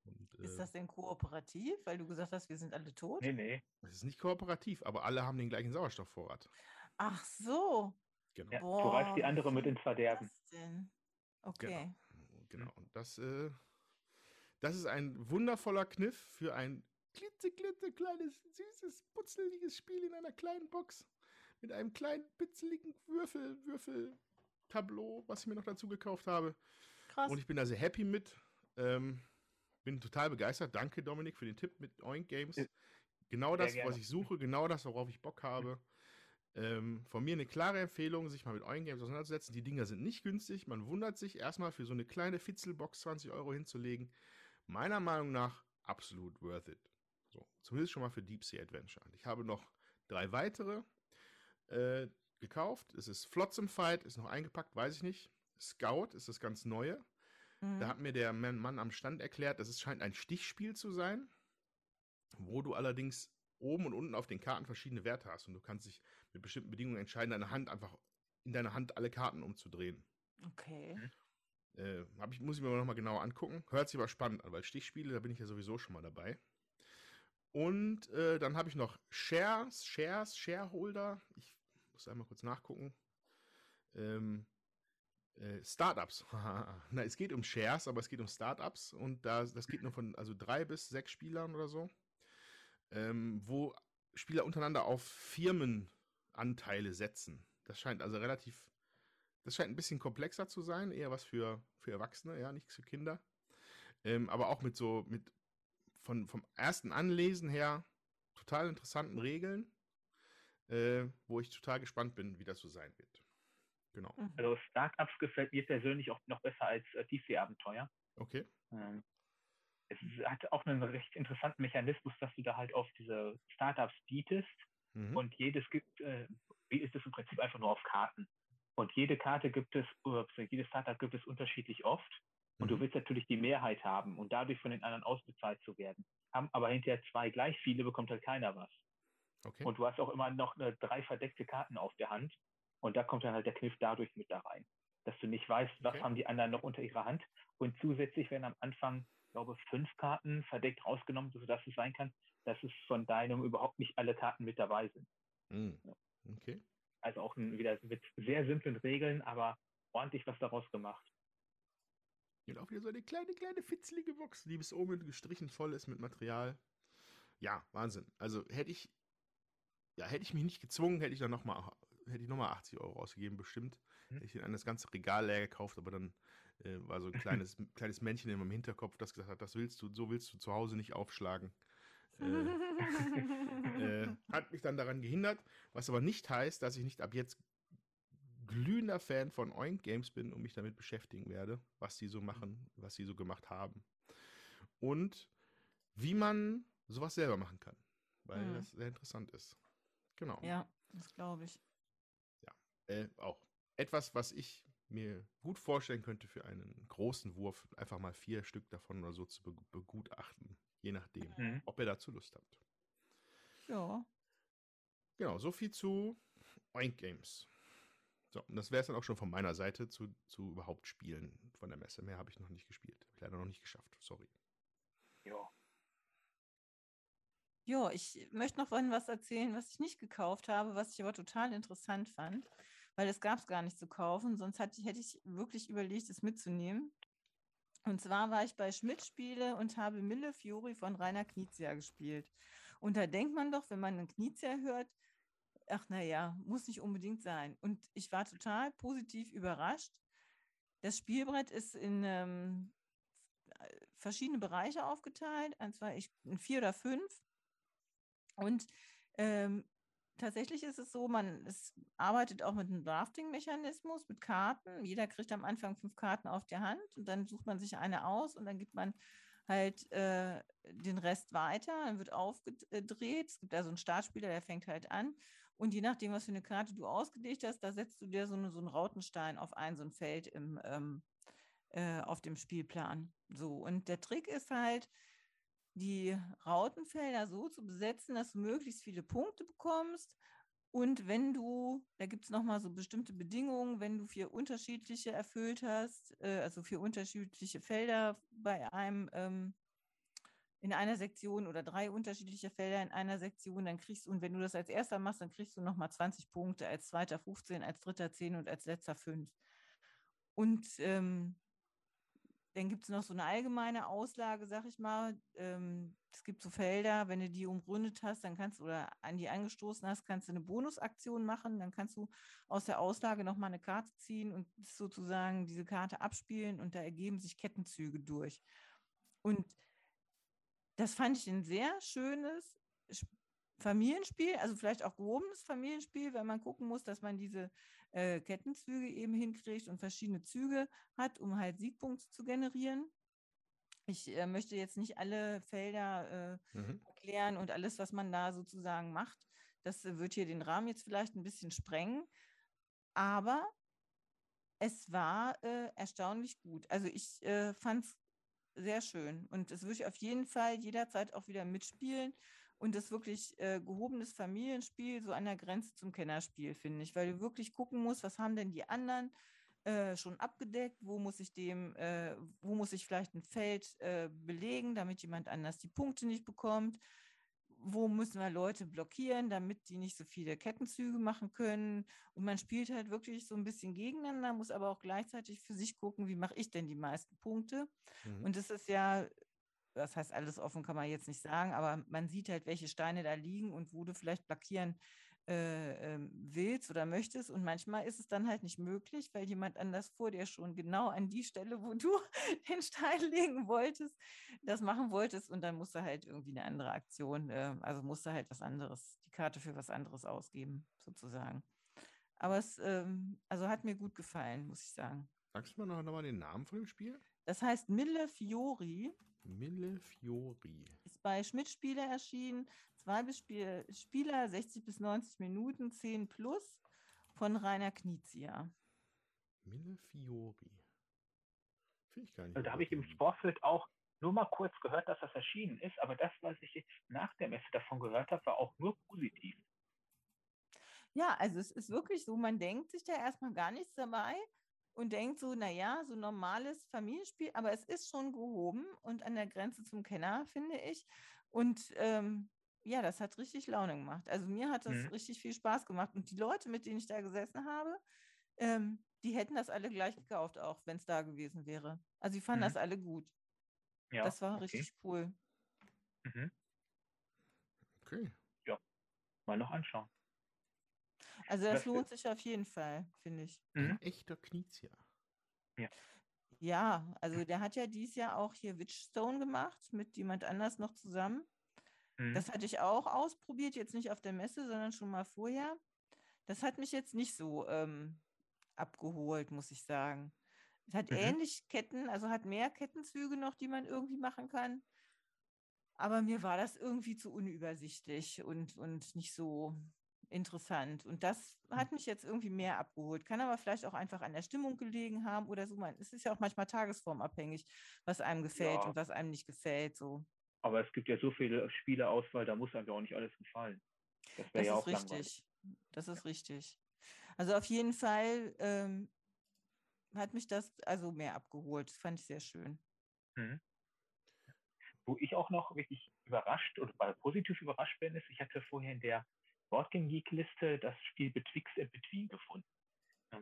Und, ist äh, das denn kooperativ? Weil du gesagt hast, wir sind alle tot? Nee, nee. Es ist nicht kooperativ, aber alle haben den gleichen Sauerstoffvorrat. Ach so. Genau. Ja, Boah, du reißt die andere mit ins Verderben. denn? Okay. Genau. genau. Und das, äh, das ist ein wundervoller Kniff für ein klitze, kleines, süßes, putzeliges Spiel in einer kleinen Box. Mit einem kleinen, pitzeligen Würfel, Würfel-Tableau, was ich mir noch dazu gekauft habe. Krass. Und ich bin da sehr happy mit. Ähm, bin total begeistert. Danke, Dominik, für den Tipp mit Oink Games. Genau das, was ich suche, genau das, worauf ich Bock habe. Ähm, von mir eine klare Empfehlung, sich mal mit Oink Games auseinanderzusetzen. Die Dinger sind nicht günstig. Man wundert sich, erstmal für so eine kleine Fitzelbox 20 Euro hinzulegen. Meiner Meinung nach absolut worth it. So, zumindest schon mal für Deep Sea Adventure. Ich habe noch drei weitere äh, gekauft. Es ist Flotsam Fight, ist noch eingepackt, weiß ich nicht. Scout ist das ganz neue. Mhm. Da hat mir der Mann am Stand erklärt, dass es scheint ein Stichspiel zu sein, wo du allerdings oben und unten auf den Karten verschiedene Werte hast und du kannst dich mit bestimmten Bedingungen entscheiden, deine Hand einfach in deiner Hand alle Karten umzudrehen. Okay. Äh, ich, muss ich mir noch mal genauer angucken. Hört sich aber spannend an, weil Stichspiele, da bin ich ja sowieso schon mal dabei. Und äh, dann habe ich noch Shares, Shares, Shareholder. Ich muss einmal kurz nachgucken. Ähm, äh, Startups. Na, es geht um Shares, aber es geht um Startups und da, das geht nur von also drei bis sechs Spielern oder so, ähm, wo Spieler untereinander auf Firmenanteile setzen. Das scheint also relativ, das scheint ein bisschen komplexer zu sein, eher was für, für Erwachsene, ja, nichts für Kinder. Ähm, aber auch mit so, mit von, vom ersten Anlesen her total interessanten Regeln, äh, wo ich total gespannt bin, wie das so sein wird. Genau. Mhm. Also Startups gefällt mir persönlich auch noch besser als äh, DC-Abenteuer. Okay. Ähm, es hat auch einen recht interessanten Mechanismus, dass du da halt auf diese Startups bietest mhm. und jedes gibt, äh, ist es im Prinzip einfach nur auf Karten. Und jede Karte gibt es, äh, jedes Startup gibt es unterschiedlich oft. Und mhm. du willst natürlich die Mehrheit haben und dadurch von den anderen ausbezahlt zu werden. Haben aber hinterher zwei gleich viele, bekommt halt keiner was. Okay. Und du hast auch immer noch eine, drei verdeckte Karten auf der Hand. Und da kommt dann halt der Kniff dadurch mit da rein, dass du nicht weißt, was okay. haben die anderen noch unter ihrer Hand. Und zusätzlich werden am Anfang, glaube ich, fünf Karten verdeckt rausgenommen, sodass es sein kann, dass es von deinem überhaupt nicht alle Karten mit dabei sind. Mm. Okay. Also auch ein, wieder mit sehr simplen Regeln, aber ordentlich was daraus gemacht. Und auch wieder so eine kleine, kleine fitzelige Box, die bis oben gestrichen voll ist mit Material. Ja, Wahnsinn. Also hätte ich, ja, hätte ich mich nicht gezwungen, hätte ich dann nochmal hätte ich nochmal 80 Euro ausgegeben, bestimmt. Mhm. Hätte ich den an das ganze Regal leer gekauft, aber dann äh, war so ein kleines, kleines Männchen in meinem Hinterkopf, das gesagt hat, das willst du, so willst du zu Hause nicht aufschlagen. Äh, äh, hat mich dann daran gehindert, was aber nicht heißt, dass ich nicht ab jetzt glühender Fan von Oink Games bin und mich damit beschäftigen werde, was sie so machen, was sie so gemacht haben. Und wie man sowas selber machen kann, weil mhm. das sehr interessant ist. Genau. Ja, das glaube ich äh, auch etwas, was ich mir gut vorstellen könnte für einen großen Wurf, einfach mal vier Stück davon oder so zu begutachten, je nachdem, mhm. ob ihr dazu Lust habt. Ja. Genau, so viel zu Oink Games. So, und das wäre es dann auch schon von meiner Seite zu, zu überhaupt Spielen von der Messe. Mehr habe ich noch nicht gespielt. Hab ich leider noch nicht geschafft. Sorry. Ja. Ja, ich möchte noch vorhin was erzählen, was ich nicht gekauft habe, was ich aber total interessant fand weil es gab es gar nicht zu kaufen. Sonst hatte, hätte ich wirklich überlegt, es mitzunehmen. Und zwar war ich bei Schmidt-Spiele und habe Mille Fiori von Rainer Knizia gespielt. Und da denkt man doch, wenn man einen Knizia hört, ach naja, muss nicht unbedingt sein. Und ich war total positiv überrascht. Das Spielbrett ist in ähm, verschiedene Bereiche aufgeteilt, und zwar ich, in vier oder fünf. Und ähm, tatsächlich ist es so, man es arbeitet auch mit einem Drafting-Mechanismus, mit Karten. Jeder kriegt am Anfang fünf Karten auf die Hand und dann sucht man sich eine aus und dann gibt man halt äh, den Rest weiter, dann wird aufgedreht. Es gibt also einen Startspieler, der fängt halt an. Und je nachdem, was für eine Karte du ausgelegt hast, da setzt du dir so, eine, so einen Rautenstein auf ein, so ein Feld im, ähm, äh, auf dem Spielplan. So, und der Trick ist halt, die Rautenfelder so zu besetzen, dass du möglichst viele Punkte bekommst. Und wenn du, da gibt es nochmal so bestimmte Bedingungen, wenn du vier unterschiedliche erfüllt hast, äh, also vier unterschiedliche Felder bei einem ähm, in einer Sektion oder drei unterschiedliche Felder in einer Sektion, dann kriegst du, und wenn du das als erster machst, dann kriegst du nochmal 20 Punkte, als zweiter 15, als dritter 10 und als letzter 5. Und ähm, dann gibt es noch so eine allgemeine Auslage, sag ich mal. Ähm, es gibt so Felder, wenn du die umrundet hast, dann kannst du oder an die angestoßen hast, kannst du eine Bonusaktion machen. Dann kannst du aus der Auslage nochmal eine Karte ziehen und sozusagen diese Karte abspielen und da ergeben sich Kettenzüge durch. Und das fand ich ein sehr schönes Familienspiel, also vielleicht auch gehobenes Familienspiel, wenn man gucken muss, dass man diese äh, Kettenzüge eben hinkriegt und verschiedene Züge hat, um halt Siegpunkte zu generieren. Ich äh, möchte jetzt nicht alle Felder äh, mhm. erklären und alles, was man da sozusagen macht. Das äh, wird hier den Rahmen jetzt vielleicht ein bisschen sprengen. Aber es war äh, erstaunlich gut. Also ich äh, fand es sehr schön und das würde ich auf jeden Fall jederzeit auch wieder mitspielen und das wirklich äh, gehobenes Familienspiel, so an der Grenze zum Kennerspiel, finde ich, weil du wirklich gucken musst, was haben denn die anderen äh, schon abgedeckt, wo muss ich dem, äh, wo muss ich vielleicht ein Feld äh, belegen, damit jemand anders die Punkte nicht bekommt, wo müssen wir Leute blockieren, damit die nicht so viele Kettenzüge machen können. Und man spielt halt wirklich so ein bisschen gegeneinander, muss aber auch gleichzeitig für sich gucken, wie mache ich denn die meisten Punkte. Mhm. Und das ist ja das heißt, alles offen kann man jetzt nicht sagen, aber man sieht halt, welche Steine da liegen und wo du vielleicht blockieren äh, äh, willst oder möchtest. Und manchmal ist es dann halt nicht möglich, weil jemand anders vor dir schon genau an die Stelle, wo du den Stein legen wolltest, das machen wolltest. Und dann musst du halt irgendwie eine andere Aktion, äh, also musst du halt was anderes, die Karte für was anderes ausgeben, sozusagen. Aber es ähm, also hat mir gut gefallen, muss ich sagen. Sagst du mal noch mal den Namen von dem Spiel? Das heißt Mille Fiori. Mille Fiori. Ist bei Schmidt Spiele erschienen. Zwei bis Spiel, Spieler, 60 bis 90 Minuten, 10 plus von Rainer Knizia. Mille Fiori. Finde ich gar nicht. Also, da habe ich im Vorfeld auch nur mal kurz gehört, dass das erschienen ist, aber das, was ich jetzt nach der Messe davon gehört habe, war auch nur positiv. Ja, also es ist wirklich so, man denkt sich da erstmal gar nichts dabei und denkt so, naja, so normales Familienspiel, aber es ist schon gehoben und an der Grenze zum Kenner, finde ich. Und ähm, ja, das hat richtig Laune gemacht. Also mir hat das mhm. richtig viel Spaß gemacht. Und die Leute, mit denen ich da gesessen habe, ähm, die hätten das alle gleich gekauft, auch wenn es da gewesen wäre. Also die fanden mhm. das alle gut. Ja, das war okay. richtig cool. Mhm. Okay. Ja, mal noch anschauen. Also das, das lohnt sich auf jeden Fall, finde ich. Mhm. Ein echter Knizia. Ja. Ja, also der hat ja dieses Jahr auch hier Witchstone gemacht mit jemand anders noch zusammen. Mhm. Das hatte ich auch ausprobiert, jetzt nicht auf der Messe, sondern schon mal vorher. Das hat mich jetzt nicht so ähm, abgeholt, muss ich sagen. Es hat mhm. ähnlich Ketten, also hat mehr Kettenzüge noch, die man irgendwie machen kann. Aber mir war das irgendwie zu unübersichtlich und, und nicht so, interessant. Und das hat mich jetzt irgendwie mehr abgeholt. Kann aber vielleicht auch einfach an der Stimmung gelegen haben oder so. Es ist ja auch manchmal tagesformabhängig, was einem gefällt ja. und was einem nicht gefällt. So. Aber es gibt ja so viele Spieleauswahl, da muss einem ja auch nicht alles gefallen. Das, das ja ist richtig. Langweilig. Das ist richtig. Also auf jeden Fall ähm, hat mich das also mehr abgeholt. Das fand ich sehr schön. Mhm. Wo ich auch noch wirklich überrascht oder positiv überrascht bin, ist, ich hatte vorher in der Boardgame Geek Liste das Spiel Betwixt and Between gefunden.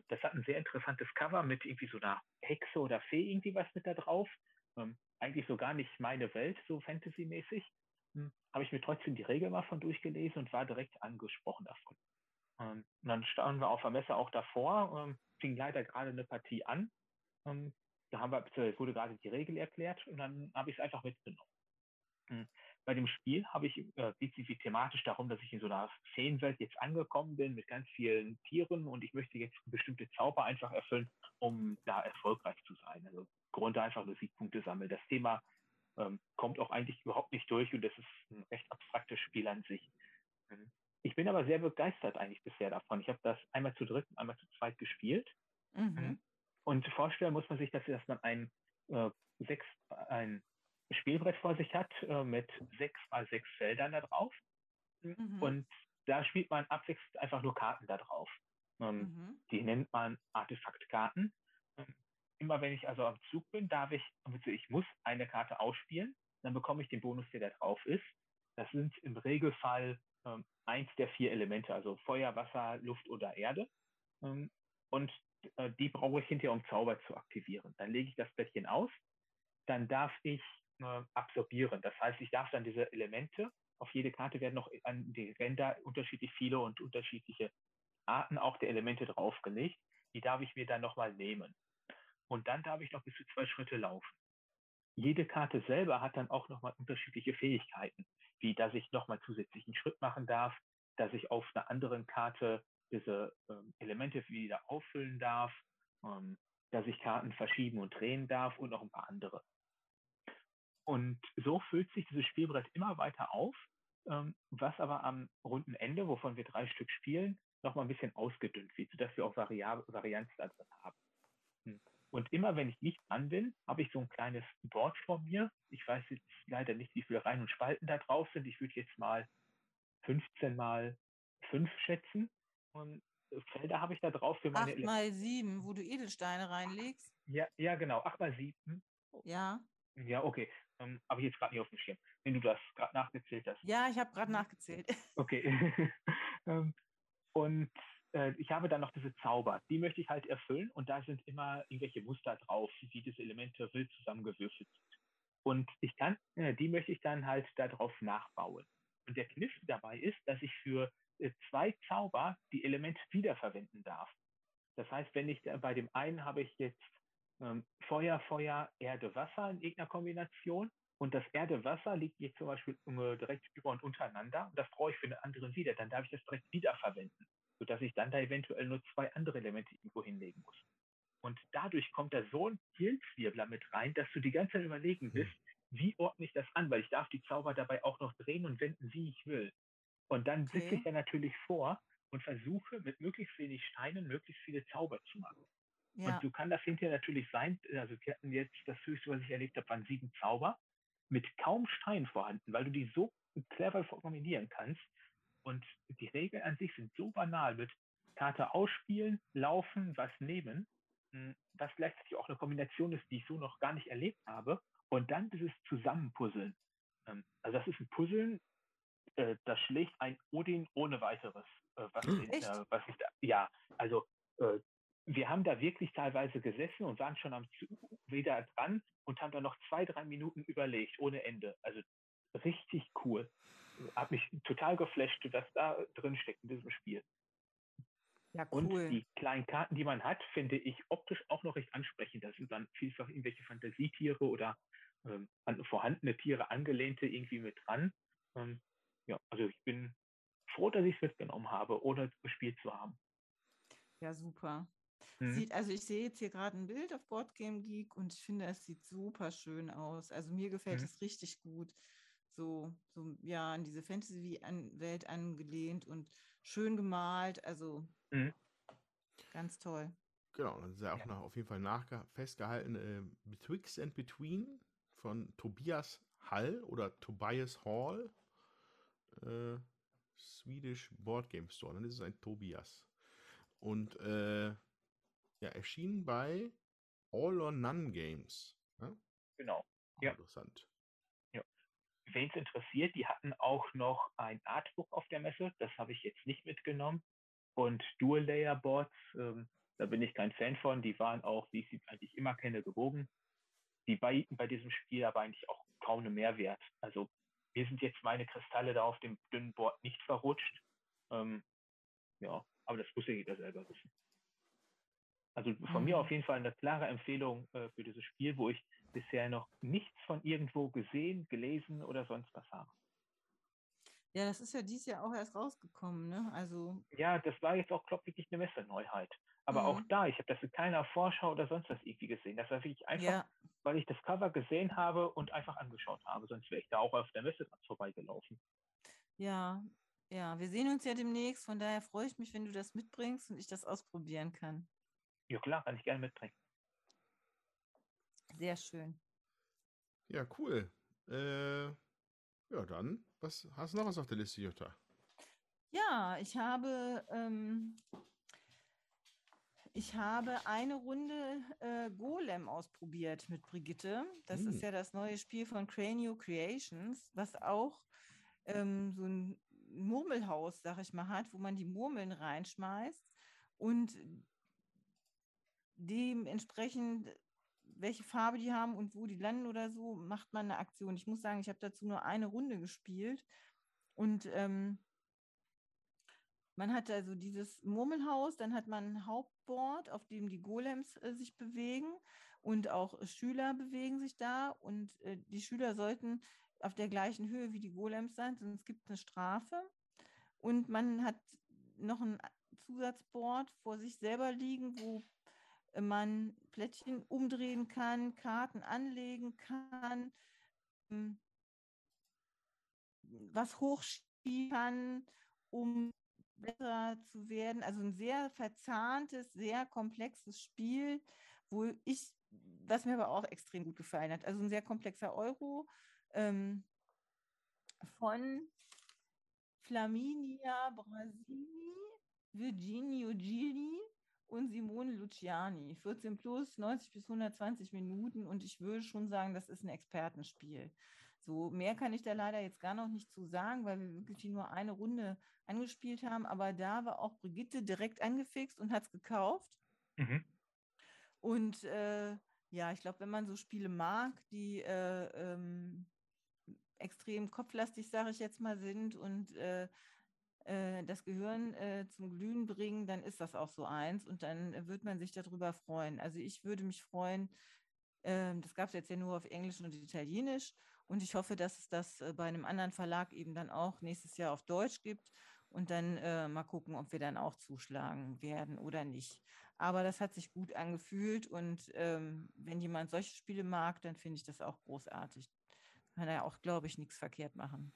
Das hat ein sehr interessantes Cover mit irgendwie so einer Hexe oder Fee irgendwie was mit da drauf. Ähm, eigentlich so gar nicht meine Welt, so Fantasy-mäßig. Hm, Habe ich mir trotzdem die Regel mal von durchgelesen und war direkt angesprochen davon. Ähm, und dann standen wir auf der Messe auch davor, ähm, fing leider gerade eine Partie an. Ähm, da haben wir, wurde gerade die Regel erklärt und dann habe ich es einfach mitgenommen. Hm. Bei dem Spiel habe ich, äh, geht es thematisch darum, dass ich in so einer Feenwelt jetzt angekommen bin mit ganz vielen Tieren und ich möchte jetzt bestimmte Zauber einfach erfüllen, um da erfolgreich zu sein. Also Grunde einfach nur Siegpunkte sammeln. Das Thema ähm, kommt auch eigentlich überhaupt nicht durch und das ist ein recht abstraktes Spiel an sich. Mhm. Ich bin aber sehr begeistert eigentlich bisher davon. Ich habe das einmal zu dritt und einmal zu zweit gespielt. Mhm. mhm. Und vorstellen muss man sich, dass, dass man ein, äh, sechs, ein Spielbrett vor sich hat äh, mit sechs mal sechs Feldern da drauf. Mhm. Und da spielt man abwechselnd einfach nur Karten da drauf. Ähm, mhm. Die nennt man Artefaktkarten. Ähm, immer wenn ich also am Zug bin, darf ich, also ich muss eine Karte ausspielen, dann bekomme ich den Bonus, der da drauf ist. Das sind im Regelfall ähm, eins der vier Elemente, also Feuer, Wasser, Luft oder Erde. Ähm, und äh, die brauche ich hinterher, um Zauber zu aktivieren. Dann lege ich das Bettchen aus, dann darf ich äh, absorbieren. Das heißt, ich darf dann diese Elemente, auf jede Karte werden noch an die Ränder unterschiedlich viele und unterschiedliche Arten auch der Elemente draufgelegt. Die darf ich mir dann nochmal nehmen. Und dann darf ich noch bis zu zwei Schritte laufen. Jede Karte selber hat dann auch nochmal unterschiedliche Fähigkeiten, wie dass ich nochmal zusätzlichen Schritt machen darf, dass ich auf einer anderen Karte diese ähm, Elemente wieder auffüllen darf, ähm, dass ich Karten verschieben und drehen darf und noch ein paar andere. Und so füllt sich dieses Spielbrett immer weiter auf, ähm, was aber am runden Ende, wovon wir drei Stück spielen, nochmal ein bisschen ausgedünnt wird, sodass wir auch Variab Varianz da drin haben. Hm. Und immer wenn ich nicht dran bin, habe ich so ein kleines Board vor mir. Ich weiß jetzt leider nicht, wie viele Reihen und Spalten da drauf sind. Ich würde jetzt mal 15 mal 5 schätzen. Und Felder habe ich da drauf für meine. 8 mal 7, wo du Edelsteine reinlegst. Ja, ja genau, 8 mal 7. Ja. Ja, okay. Ähm, habe ich jetzt gerade nicht auf dem Schirm. Wenn du das gerade nachgezählt hast. Ja, ich habe gerade nachgezählt. Okay. ähm, und äh, ich habe dann noch diese Zauber. Die möchte ich halt erfüllen und da sind immer irgendwelche Muster drauf, wie diese Elemente wild zusammengewürfelt sind. Und ich kann, äh, die möchte ich dann halt darauf nachbauen. Und der Kniff dabei ist, dass ich für äh, zwei Zauber die Elemente wiederverwenden darf. Das heißt, wenn ich bei dem einen habe ich jetzt ähm, Feuer, Feuer, Erde, Wasser in irgendeiner Kombination. Und das Erde-Wasser liegt jetzt zum Beispiel äh, direkt über und untereinander. Und das brauche ich für einen anderen wieder. Dann darf ich das direkt wiederverwenden, sodass ich dann da eventuell nur zwei andere Elemente irgendwo hinlegen muss. Und dadurch kommt da so ein Pilzwirbler mit rein, dass du die ganze Zeit überlegen hm. bist, wie ordne ich das an, weil ich darf die Zauber dabei auch noch drehen und wenden, wie ich will. Und dann okay. sitze ich da natürlich vor und versuche mit möglichst wenig Steinen möglichst viele Zauber zu machen. Ja. Und so kann das hinterher natürlich sein, also wir hatten jetzt das höchste, was ich erlebt habe, waren sieben Zauber mit kaum Steinen vorhanden, weil du die so clever kombinieren kannst. Und die Regeln an sich sind so banal mit Karte ausspielen, laufen, was nehmen, hm, was gleichzeitig auch eine Kombination ist, die ich so noch gar nicht erlebt habe. Und dann dieses Zusammenpuzzeln. Ähm, also das ist ein Puzzeln, äh, das schlägt ein Odin ohne weiteres. Äh, was, in, äh, was ich da, ja, also wir haben da wirklich teilweise gesessen und waren schon am Zug wieder dran und haben da noch zwei, drei Minuten überlegt, ohne Ende. Also richtig cool. Hat mich total geflasht, was da drin steckt in diesem Spiel. Ja, cool. Und die kleinen Karten, die man hat, finde ich optisch auch noch recht ansprechend. Da sind dann vielfach irgendwelche Fantasietiere oder ähm, an vorhandene Tiere angelehnte irgendwie mit dran. Ähm, ja, also ich bin froh, dass ich es mitgenommen habe, ohne gespielt zu haben. Ja, super. Mhm. Sieht, also ich sehe jetzt hier gerade ein Bild auf Boardgame Geek und ich finde, es sieht super schön aus. Also mir gefällt mhm. es richtig gut. So, so, ja, an diese Fantasy-Welt angelehnt und schön gemalt. Also mhm. ganz toll. Genau, dann ist ja auch noch auf jeden Fall nach, festgehalten, äh, Betwixt and Between von Tobias Hall oder Tobias Hall. Äh, Swedish Board Game Store. Dann ist es ein Tobias. Und äh, ja, erschienen bei All or None Games. Ja? Genau. Ja. Interessant. Ja. Wen es interessiert, die hatten auch noch ein Artbook auf der Messe. Das habe ich jetzt nicht mitgenommen. Und Dual Layer Boards, ähm, da bin ich kein Fan von. Die waren auch, wie ich sie eigentlich immer kenne, gewogen. Die bieten bei diesem Spiel aber eigentlich auch kaum einen Mehrwert. Also mir sind jetzt meine Kristalle da auf dem dünnen Board nicht verrutscht. Ähm, ja, aber das muss ja jeder selber wissen. Also von mhm. mir auf jeden Fall eine klare Empfehlung äh, für dieses Spiel, wo ich bisher noch nichts von irgendwo gesehen, gelesen oder sonst was habe. Ja, das ist ja dieses Jahr auch erst rausgekommen, ne? Also. Ja, das war jetzt auch, glaube ich, wirklich eine Messe-Neuheit. Aber mhm. auch da, ich habe das in keiner Vorschau oder sonst was irgendwie gesehen. Das war wirklich einfach, ja. weil ich das Cover gesehen habe und einfach angeschaut habe. Sonst wäre ich da auch auf der Messe vorbeigelaufen. Ja, ja, wir sehen uns ja demnächst. Von daher freue ich mich, wenn du das mitbringst und ich das ausprobieren kann. Ja, klar, kann ich gerne mitbringen. Sehr schön. Ja, cool. Äh, ja, dann, was hast du noch was auf der Liste, Jutta? Ja, ich habe, ähm, ich habe eine Runde äh, Golem ausprobiert mit Brigitte. Das hm. ist ja das neue Spiel von Cranio Creations, was auch ähm, so ein Murmelhaus, sag ich mal, hat, wo man die Murmeln reinschmeißt und dementsprechend, welche Farbe die haben und wo die landen oder so, macht man eine Aktion. Ich muss sagen, ich habe dazu nur eine Runde gespielt und ähm, man hat also dieses Murmelhaus, dann hat man ein Hauptboard, auf dem die Golems äh, sich bewegen und auch Schüler bewegen sich da und äh, die Schüler sollten auf der gleichen Höhe wie die Golems sein, sonst gibt es eine Strafe. Und man hat noch ein Zusatzboard vor sich selber liegen, wo man Plättchen umdrehen kann, Karten anlegen kann, ähm, was hochschieben kann, um besser zu werden. Also ein sehr verzahntes, sehr komplexes Spiel, wo ich, was mir aber auch extrem gut gefallen hat. Also ein sehr komplexer Euro ähm, von Flaminia Brasini, Virginio Gili und Simone Luciani. 14 plus, 90 bis 120 Minuten und ich würde schon sagen, das ist ein Expertenspiel. So mehr kann ich da leider jetzt gar noch nicht zu sagen, weil wir wirklich nur eine Runde angespielt haben. Aber da war auch Brigitte direkt angefixt und hat es gekauft. Mhm. Und äh, ja, ich glaube, wenn man so Spiele mag, die äh, ähm, extrem kopflastig, sage ich jetzt mal, sind und äh, äh, das Gehirn äh, zum Glühen bringen, dann ist das auch so eins und dann äh, wird man sich darüber freuen. Also ich würde mich freuen, ähm, das gab es jetzt ja nur auf Englisch und Italienisch und ich hoffe, dass es das äh, bei einem anderen Verlag eben dann auch nächstes Jahr auf Deutsch gibt und dann äh, mal gucken, ob wir dann auch zuschlagen werden oder nicht. Aber das hat sich gut angefühlt und ähm, wenn jemand solche Spiele mag, dann finde ich das auch großartig. Kann er auch, glaube ich, nichts verkehrt machen.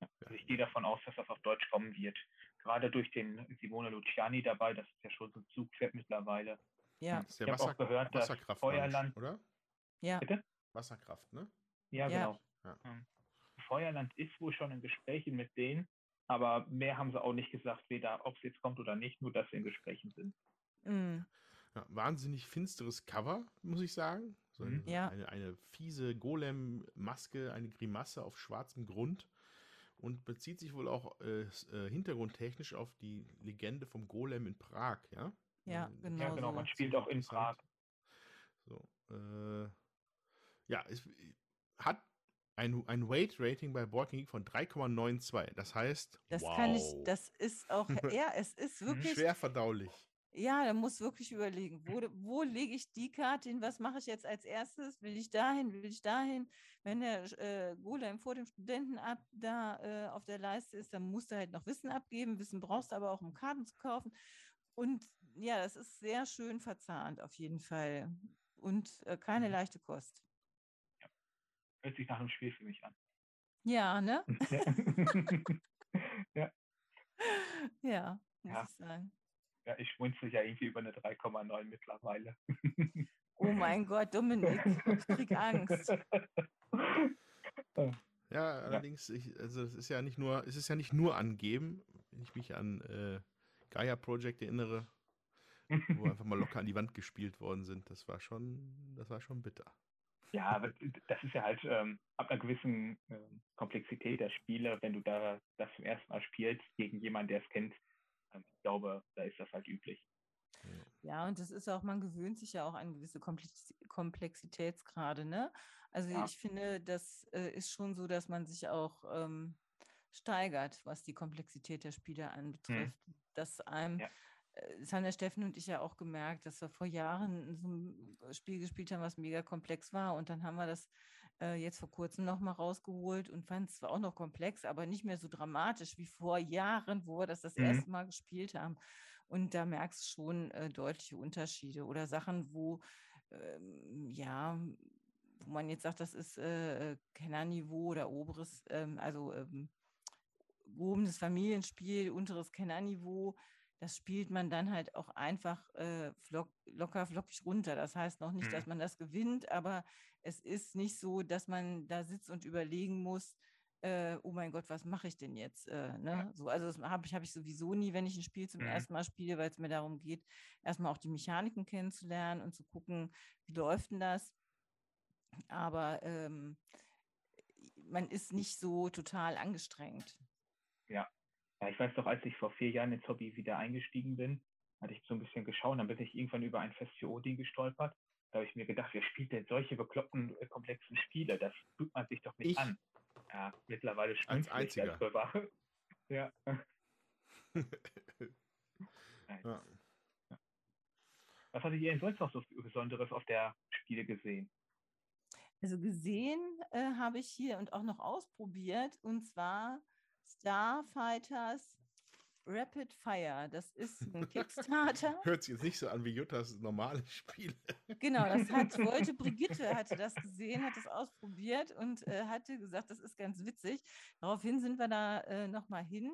Also ich gehe davon aus, dass das auf Deutsch kommen wird. Gerade durch den Simone Luciani dabei, das ist ja schon so ein Zugpferd mittlerweile. Ja. Das ist ich habe auch gehört, dass Feuerland, oder? Ja. Bitte? Wasserkraft, ne? Ja, ja. genau. Ja. Ähm, Feuerland ist wohl schon in Gesprächen mit denen, aber mehr haben sie auch nicht gesagt, weder ob es jetzt kommt oder nicht, nur dass sie in Gesprächen sind. Mhm. Ja, wahnsinnig finsteres Cover, muss ich sagen. So mhm. ja. eine, eine fiese Golem-Maske, eine Grimasse auf schwarzem Grund und bezieht sich wohl auch äh, äh, hintergrundtechnisch auf die Legende vom Golem in Prag, ja? Ja, genau. Ja, genau, man spielt auch in Prag. So, äh, ja, es hat ein, ein Weight-Rating bei Board Geek von 3,92. Das heißt, das wow. kann ich, das ist auch, ja, es ist mhm. wirklich schwer verdaulich. Ja, da muss wirklich überlegen, wo, wo lege ich die Karte hin, was mache ich jetzt als erstes, will ich dahin, will ich dahin. Wenn der äh, Golem vor dem Studenten ab da äh, auf der Leiste ist, dann musst du halt noch Wissen abgeben. Wissen brauchst du aber auch, um Karten zu kaufen. Und ja, das ist sehr schön verzahnt auf jeden Fall und äh, keine mhm. leichte Kost. Ja. Hört sich nach einem Spiel für mich an. Ja, ne? ja. ja, muss ja. ich sagen. Ja, ich schmunzel ja irgendwie über eine 3,9 mittlerweile. Oh mein Gott, Dominik, ich krieg Angst. Ja, allerdings, ich, also es ist ja nicht nur, es ist ja nicht nur angeben, wenn ich mich an äh, Gaia Project erinnere, wo einfach mal locker an die Wand gespielt worden sind. Das war schon, das war schon bitter. Ja, aber das ist ja halt ähm, ab einer gewissen äh, Komplexität der Spiele, wenn du da das zum ersten Mal spielst gegen jemanden, der es kennt, ich glaube, da ist das halt üblich. Ja, und das ist auch, man gewöhnt sich ja auch an gewisse Komplexitätsgrade, ne? Also ja. ich finde, das äh, ist schon so, dass man sich auch ähm, steigert, was die Komplexität der Spiele anbetrifft. Mhm. Dass einem ja das haben der Steffen und ich ja auch gemerkt, dass wir vor Jahren so ein Spiel gespielt haben, was mega komplex war. Und dann haben wir das äh, jetzt vor kurzem nochmal rausgeholt und fand es zwar auch noch komplex, aber nicht mehr so dramatisch wie vor Jahren, wo wir das das mhm. erste Mal gespielt haben. Und da merkst du schon äh, deutliche Unterschiede oder Sachen, wo, ähm, ja, wo man jetzt sagt, das ist äh, Kennerniveau oder oberes, ähm, also ähm, gehobenes Familienspiel, unteres Kennerniveau das spielt man dann halt auch einfach äh, flock, locker flockig runter. Das heißt noch nicht, mhm. dass man das gewinnt, aber es ist nicht so, dass man da sitzt und überlegen muss, äh, oh mein Gott, was mache ich denn jetzt? Äh, ne? so, also das habe ich, hab ich sowieso nie, wenn ich ein Spiel zum mhm. ersten Mal spiele, weil es mir darum geht, erstmal auch die Mechaniken kennenzulernen und zu gucken, wie läuft denn das. Aber ähm, man ist nicht so total angestrengt. Ja, ja, ich weiß doch, als ich vor vier Jahren ins Hobby wieder eingestiegen bin, hatte ich so ein bisschen geschaut, dann bin ich irgendwann über ein Fest für Odin gestolpert. Da habe ich mir gedacht, wer spielt denn solche bekloppten, äh, komplexen Spiele? Das tut man sich doch nicht ich? an. Ja, mittlerweile als einziger. Als ja. ja. Was hattet ihr denn sonst noch so Besonderes auf der Spiele gesehen? Also gesehen äh, habe ich hier und auch noch ausprobiert und zwar Starfighters Rapid Fire. Das ist ein Kickstarter. Hört sich jetzt nicht so an wie Juttas normale Spiele. Genau, das hat, wollte Brigitte, hatte das gesehen, hat das ausprobiert und äh, hatte gesagt, das ist ganz witzig. Daraufhin sind wir da äh, nochmal hin.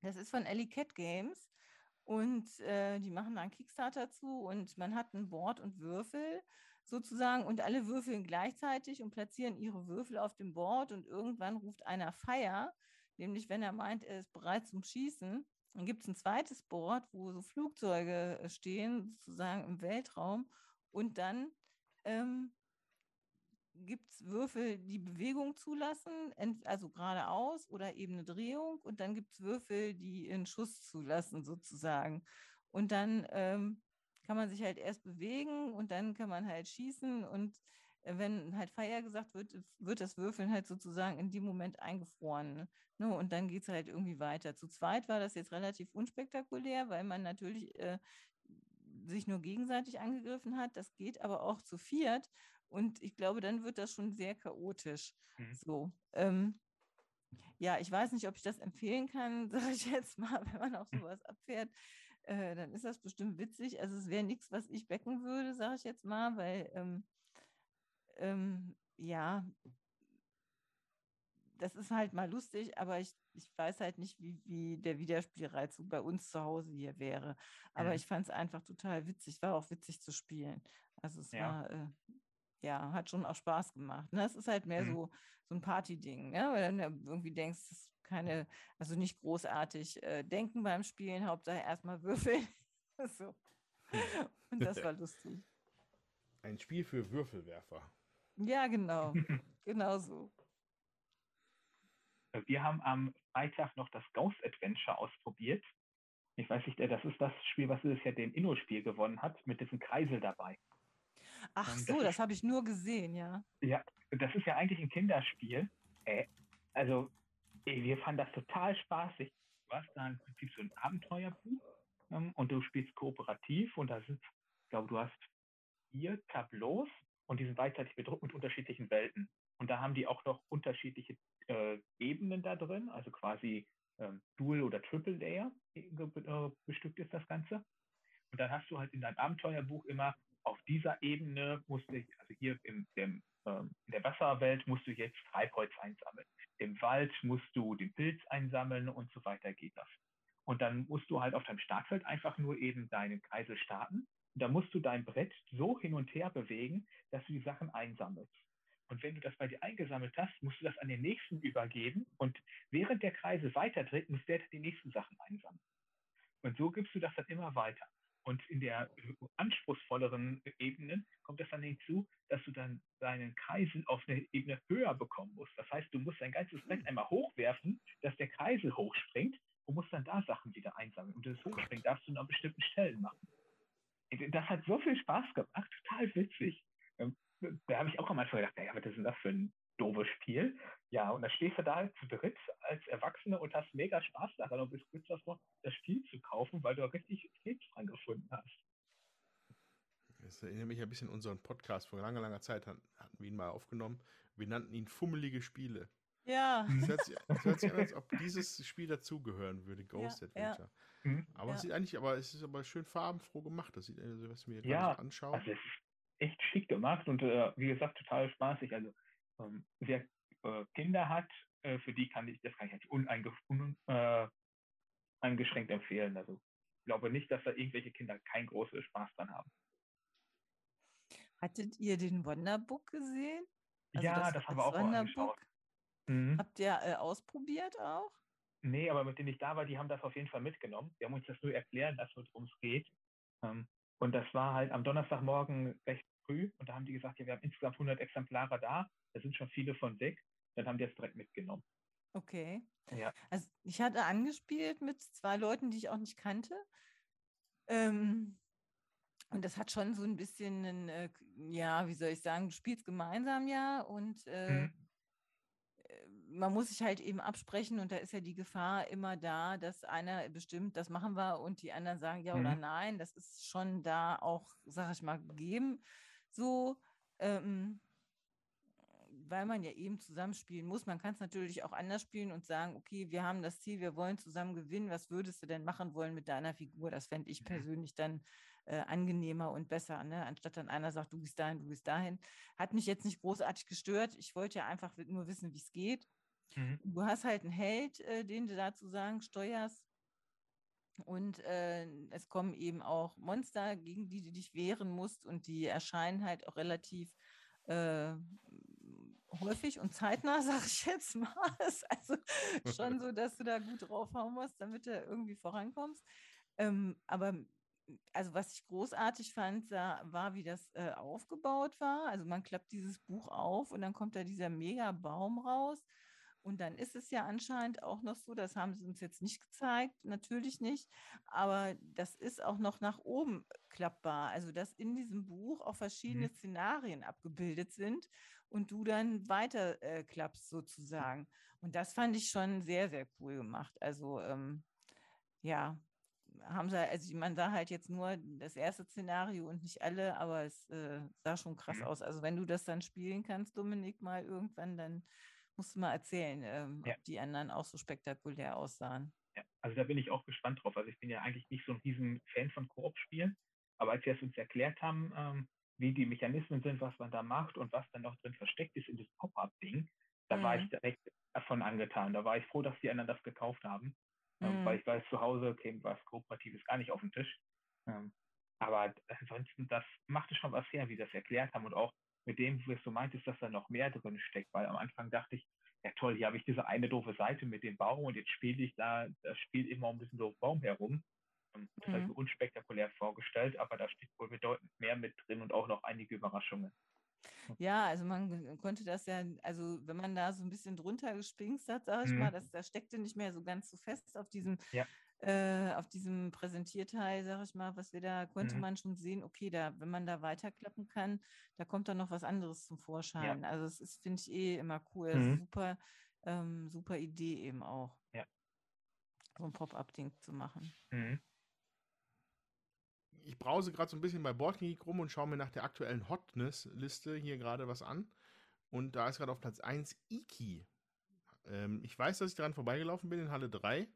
Das ist von Ellie Cat Games und äh, die machen da einen Kickstarter zu und man hat ein Board und Würfel sozusagen und alle würfeln gleichzeitig und platzieren ihre Würfel auf dem Board und irgendwann ruft einer Fire nämlich wenn er meint, er ist bereit zum Schießen. Dann gibt es ein zweites Board, wo so Flugzeuge äh, stehen, sozusagen im Weltraum. Und dann ähm, gibt es Würfel, die Bewegung zulassen, also geradeaus oder eben eine Drehung. Und dann gibt es Würfel, die einen Schuss zulassen, sozusagen. Und dann ähm, kann man sich halt erst bewegen und dann kann man halt schießen. Und wenn halt Feier gesagt wird, wird das Würfeln halt sozusagen in dem Moment eingefroren. Ne? Und dann geht es halt irgendwie weiter. Zu zweit war das jetzt relativ unspektakulär, weil man natürlich äh, sich nur gegenseitig angegriffen hat. Das geht aber auch zu viert. Und ich glaube, dann wird das schon sehr chaotisch. Mhm. So. Ähm, ja, ich weiß nicht, ob ich das empfehlen kann, sage ich jetzt mal, wenn man auf sowas abfährt. Äh, dann ist das bestimmt witzig. Also es wäre nichts, was ich becken würde, sage ich jetzt mal, weil ähm, ähm, ja, das ist halt mal lustig, aber ich, ich weiß halt nicht, wie, wie der Wiederspielreiz bei uns zu Hause hier wäre. Aber mhm. ich fand es einfach total witzig, war auch witzig zu spielen. Also es ja. war, äh, ja, hat schon auch Spaß gemacht. Ne? Es ist halt mehr mhm. so, so ein Party-Ding, ne? weil dann irgendwie denkst, es ist keine, also nicht großartig äh, denken beim Spielen, Hauptsache erstmal würfeln. so. Und das war lustig. Ein Spiel für Würfelwerfer. Ja, genau. genau so. Wir haben am Freitag noch das Ghost Adventure ausprobiert. Ich weiß nicht, das ist das Spiel, was dieses Jahr den Inno-Spiel gewonnen hat, mit diesem Kreisel dabei. Ach ähm, so, das, das habe ich nur gesehen, ja. Ja, das ist ja eigentlich ein Kinderspiel. Äh, also, wir fanden das total spaßig. Du hast da im Prinzip so ein Abenteuerbuch ähm, und du spielst kooperativ und da sind, ich glaube, du hast vier Tableaus und die sind gleichzeitig bedruckt mit unterschiedlichen Welten. Und da haben die auch noch unterschiedliche äh, Ebenen da drin, also quasi ähm, Dual- oder Triple-Layer äh, bestückt ist das Ganze. Und dann hast du halt in deinem Abenteuerbuch immer auf dieser Ebene musst du, also hier im, dem, ähm, in der Wasserwelt musst du jetzt Treibholz einsammeln. Im Wald musst du den Pilz einsammeln und so weiter geht das. Und dann musst du halt auf deinem Startfeld einfach nur eben deinen Kreisel starten. Und da musst du dein Brett so hin und her bewegen, dass du die Sachen einsammelst. Und wenn du das bei dir eingesammelt hast, musst du das an den nächsten übergeben. Und während der Kreise weiterdreht, muss der die nächsten Sachen einsammeln. Und so gibst du das dann immer weiter. Und in der anspruchsvolleren Ebenen kommt es dann hinzu, dass du dann deinen Kreisel auf eine Ebene höher bekommen musst. Das heißt, du musst dein ganzes Brett einmal hochwerfen, dass der Kreisel hochspringt und musst dann da Sachen wieder einsammeln. Und das Hochspringen darfst du nur an bestimmten Stellen machen. Das hat so viel Spaß gemacht, total witzig. Ähm, da habe ich auch am Anfang gedacht, naja, was ist denn das für ein doofes Spiel? Ja, und dann stehst du da zu dritt als Erwachsene und hast mega Spaß daran und bist kurz davor, das Spiel zu kaufen, weil du richtig Krebs dran gefunden hast. Das erinnert mich ein bisschen an unseren Podcast. Vor langer, langer Zeit hatten wir ihn mal aufgenommen. Wir nannten ihn Fummelige Spiele. Ja. Es hört, sich, es hört sich an, als ob dieses Spiel dazugehören würde, Ghost Ja, Adventure. Mhm. Aber Ja. es sieht eigentlich, aber es ist aber schön farbenfroh gemacht. Das sieht, also, was mir Ja, anschaue. Also es ist echt schick gemacht und äh, wie gesagt, total spaßig. Also ähm, wer äh, Kinder hat, äh, für die kann ich, das kann ich halt uneinge un, äh, eingeschränkt empfehlen. Also ich glaube nicht, dass da irgendwelche Kinder keinen großen Spaß dran haben. Hattet ihr den Wonderbook gesehen? Also ja, das, haben wir das auch mal angeschaut. Mhm. Habt ihr äh, ausprobiert auch? Nee, aber mit denen ich da war, die haben das auf jeden Fall mitgenommen. Die haben uns das nur erklären lassen, worum es geht. Ähm, und das war halt am Donnerstagmorgen recht früh. Und da haben die gesagt, ja, wir haben insgesamt 100 Exemplare da. Da sind schon viele von weg. Dann haben die das direkt mitgenommen. Okay. Ja. Also ich hatte angespielt mit zwei Leuten, die ich auch nicht kannte. Ähm, und das hat schon so ein bisschen, einen, äh, ja, wie soll ich sagen, du spielst gemeinsam ja und äh, Mhm. Man muss sich halt eben absprechen und da ist ja die Gefahr immer da, dass einer bestimmt, das machen wir und die anderen sagen ja oder Mhm. nein. Das ist schon da auch, sag ich mal, gegeben. So, ähm, weil man ja eben zusammenspielen muss. Man kann es natürlich auch anders spielen und sagen, okay, wir haben das Ziel, wir wollen zusammen gewinnen. Was würdest du denn machen wollen mit deiner Figur? Das fände ich persönlich dann äh, angenehmer und besser, ne? anstatt dann einer sagt, du gehst dahin, du gehst dahin. Hat mich jetzt nicht großartig gestört. Ich wollte ja einfach nur wissen, wie es geht. Mhm. Du hast halt einen Held, äh, den du dazu sagen steuerst. Und äh, es kommen eben auch Monster, gegen die du dich wehren musst. Und die erscheinen halt auch relativ äh, häufig und zeitnah, sag ich jetzt mal. Ist also schon so, dass du da gut draufhauen musst, damit du irgendwie vorankommst. Ähm, aber also was ich großartig fand, war, wie das äh, aufgebaut war. Also man klappt dieses Buch auf und dann kommt da dieser mega Baum raus. Und dann ist es ja anscheinend auch noch so, das haben sie uns jetzt nicht gezeigt, natürlich nicht, aber das ist auch noch nach oben klappbar. Also dass in diesem Buch auch verschiedene Mhm. Szenarien abgebildet sind und du dann weiter äh, klappst sozusagen. Und das fand ich schon sehr, sehr cool gemacht. Also ähm, ja, haben sie, also man sah halt jetzt nur das erste Szenario und nicht alle, aber es äh, sah schon krass Mhm. aus. Also wenn du das dann spielen kannst, Dominik, mal irgendwann, dann musst du mal erzählen, ähm, Ja. ob die anderen auch so spektakulär aussahen. Ja, also da bin ich auch gespannt drauf. Also ich bin ja eigentlich nicht so ein riesen Fan von Koop-Spielen, aber als sie es uns erklärt haben, ähm, wie die Mechanismen sind, was man da macht und was dann noch drin versteckt ist in das Pop-Up-Ding, da war Mhm. ich direkt davon angetan. Da war ich froh, dass die anderen das gekauft haben, ähm, Mhm. weil ich weiß, zu Hause käme was Kooperatives gar nicht auf den Tisch. Ähm, aber ansonsten, das machte schon was her, wie sie das erklärt haben und auch mit dem, wie du meintest, dass da noch mehr drin steckt, weil am Anfang dachte ich, ja toll, hier habe ich diese eine doofe Seite mit dem Baum und jetzt spiele ich da, das spielt immer um diesen doofen Baum herum. Das ist Mhm. so unspektakulär vorgestellt, aber da steht wohl bedeutend mehr mit drin und auch noch einige Überraschungen. Ja, also man konnte das ja, also wenn man da so ein bisschen drunter gespingst hat, sag ich Mhm. mal, das, das steckte nicht mehr so ganz so fest auf diesem, Ja. Äh, auf diesem Präsentierteil, sag ich mal, was wir da, konnte Mhm. man schon sehen, okay, da, wenn man da weiterklappen kann, da kommt dann noch was anderes zum Vorschein. Also es ist, finde ich, eh immer cool. Also Mhm. super, ähm, super Idee eben auch. Ja. So ein Pop-up-Ding zu machen. Mhm. Ich brause gerade so ein bisschen bei Boardgeek rum und schaue mir nach der aktuellen Hotness-Liste hier gerade was an. Und da ist gerade auf Platz 1 Iki. Ähm, ich weiß, dass ich daran vorbeigelaufen bin in Halle 3.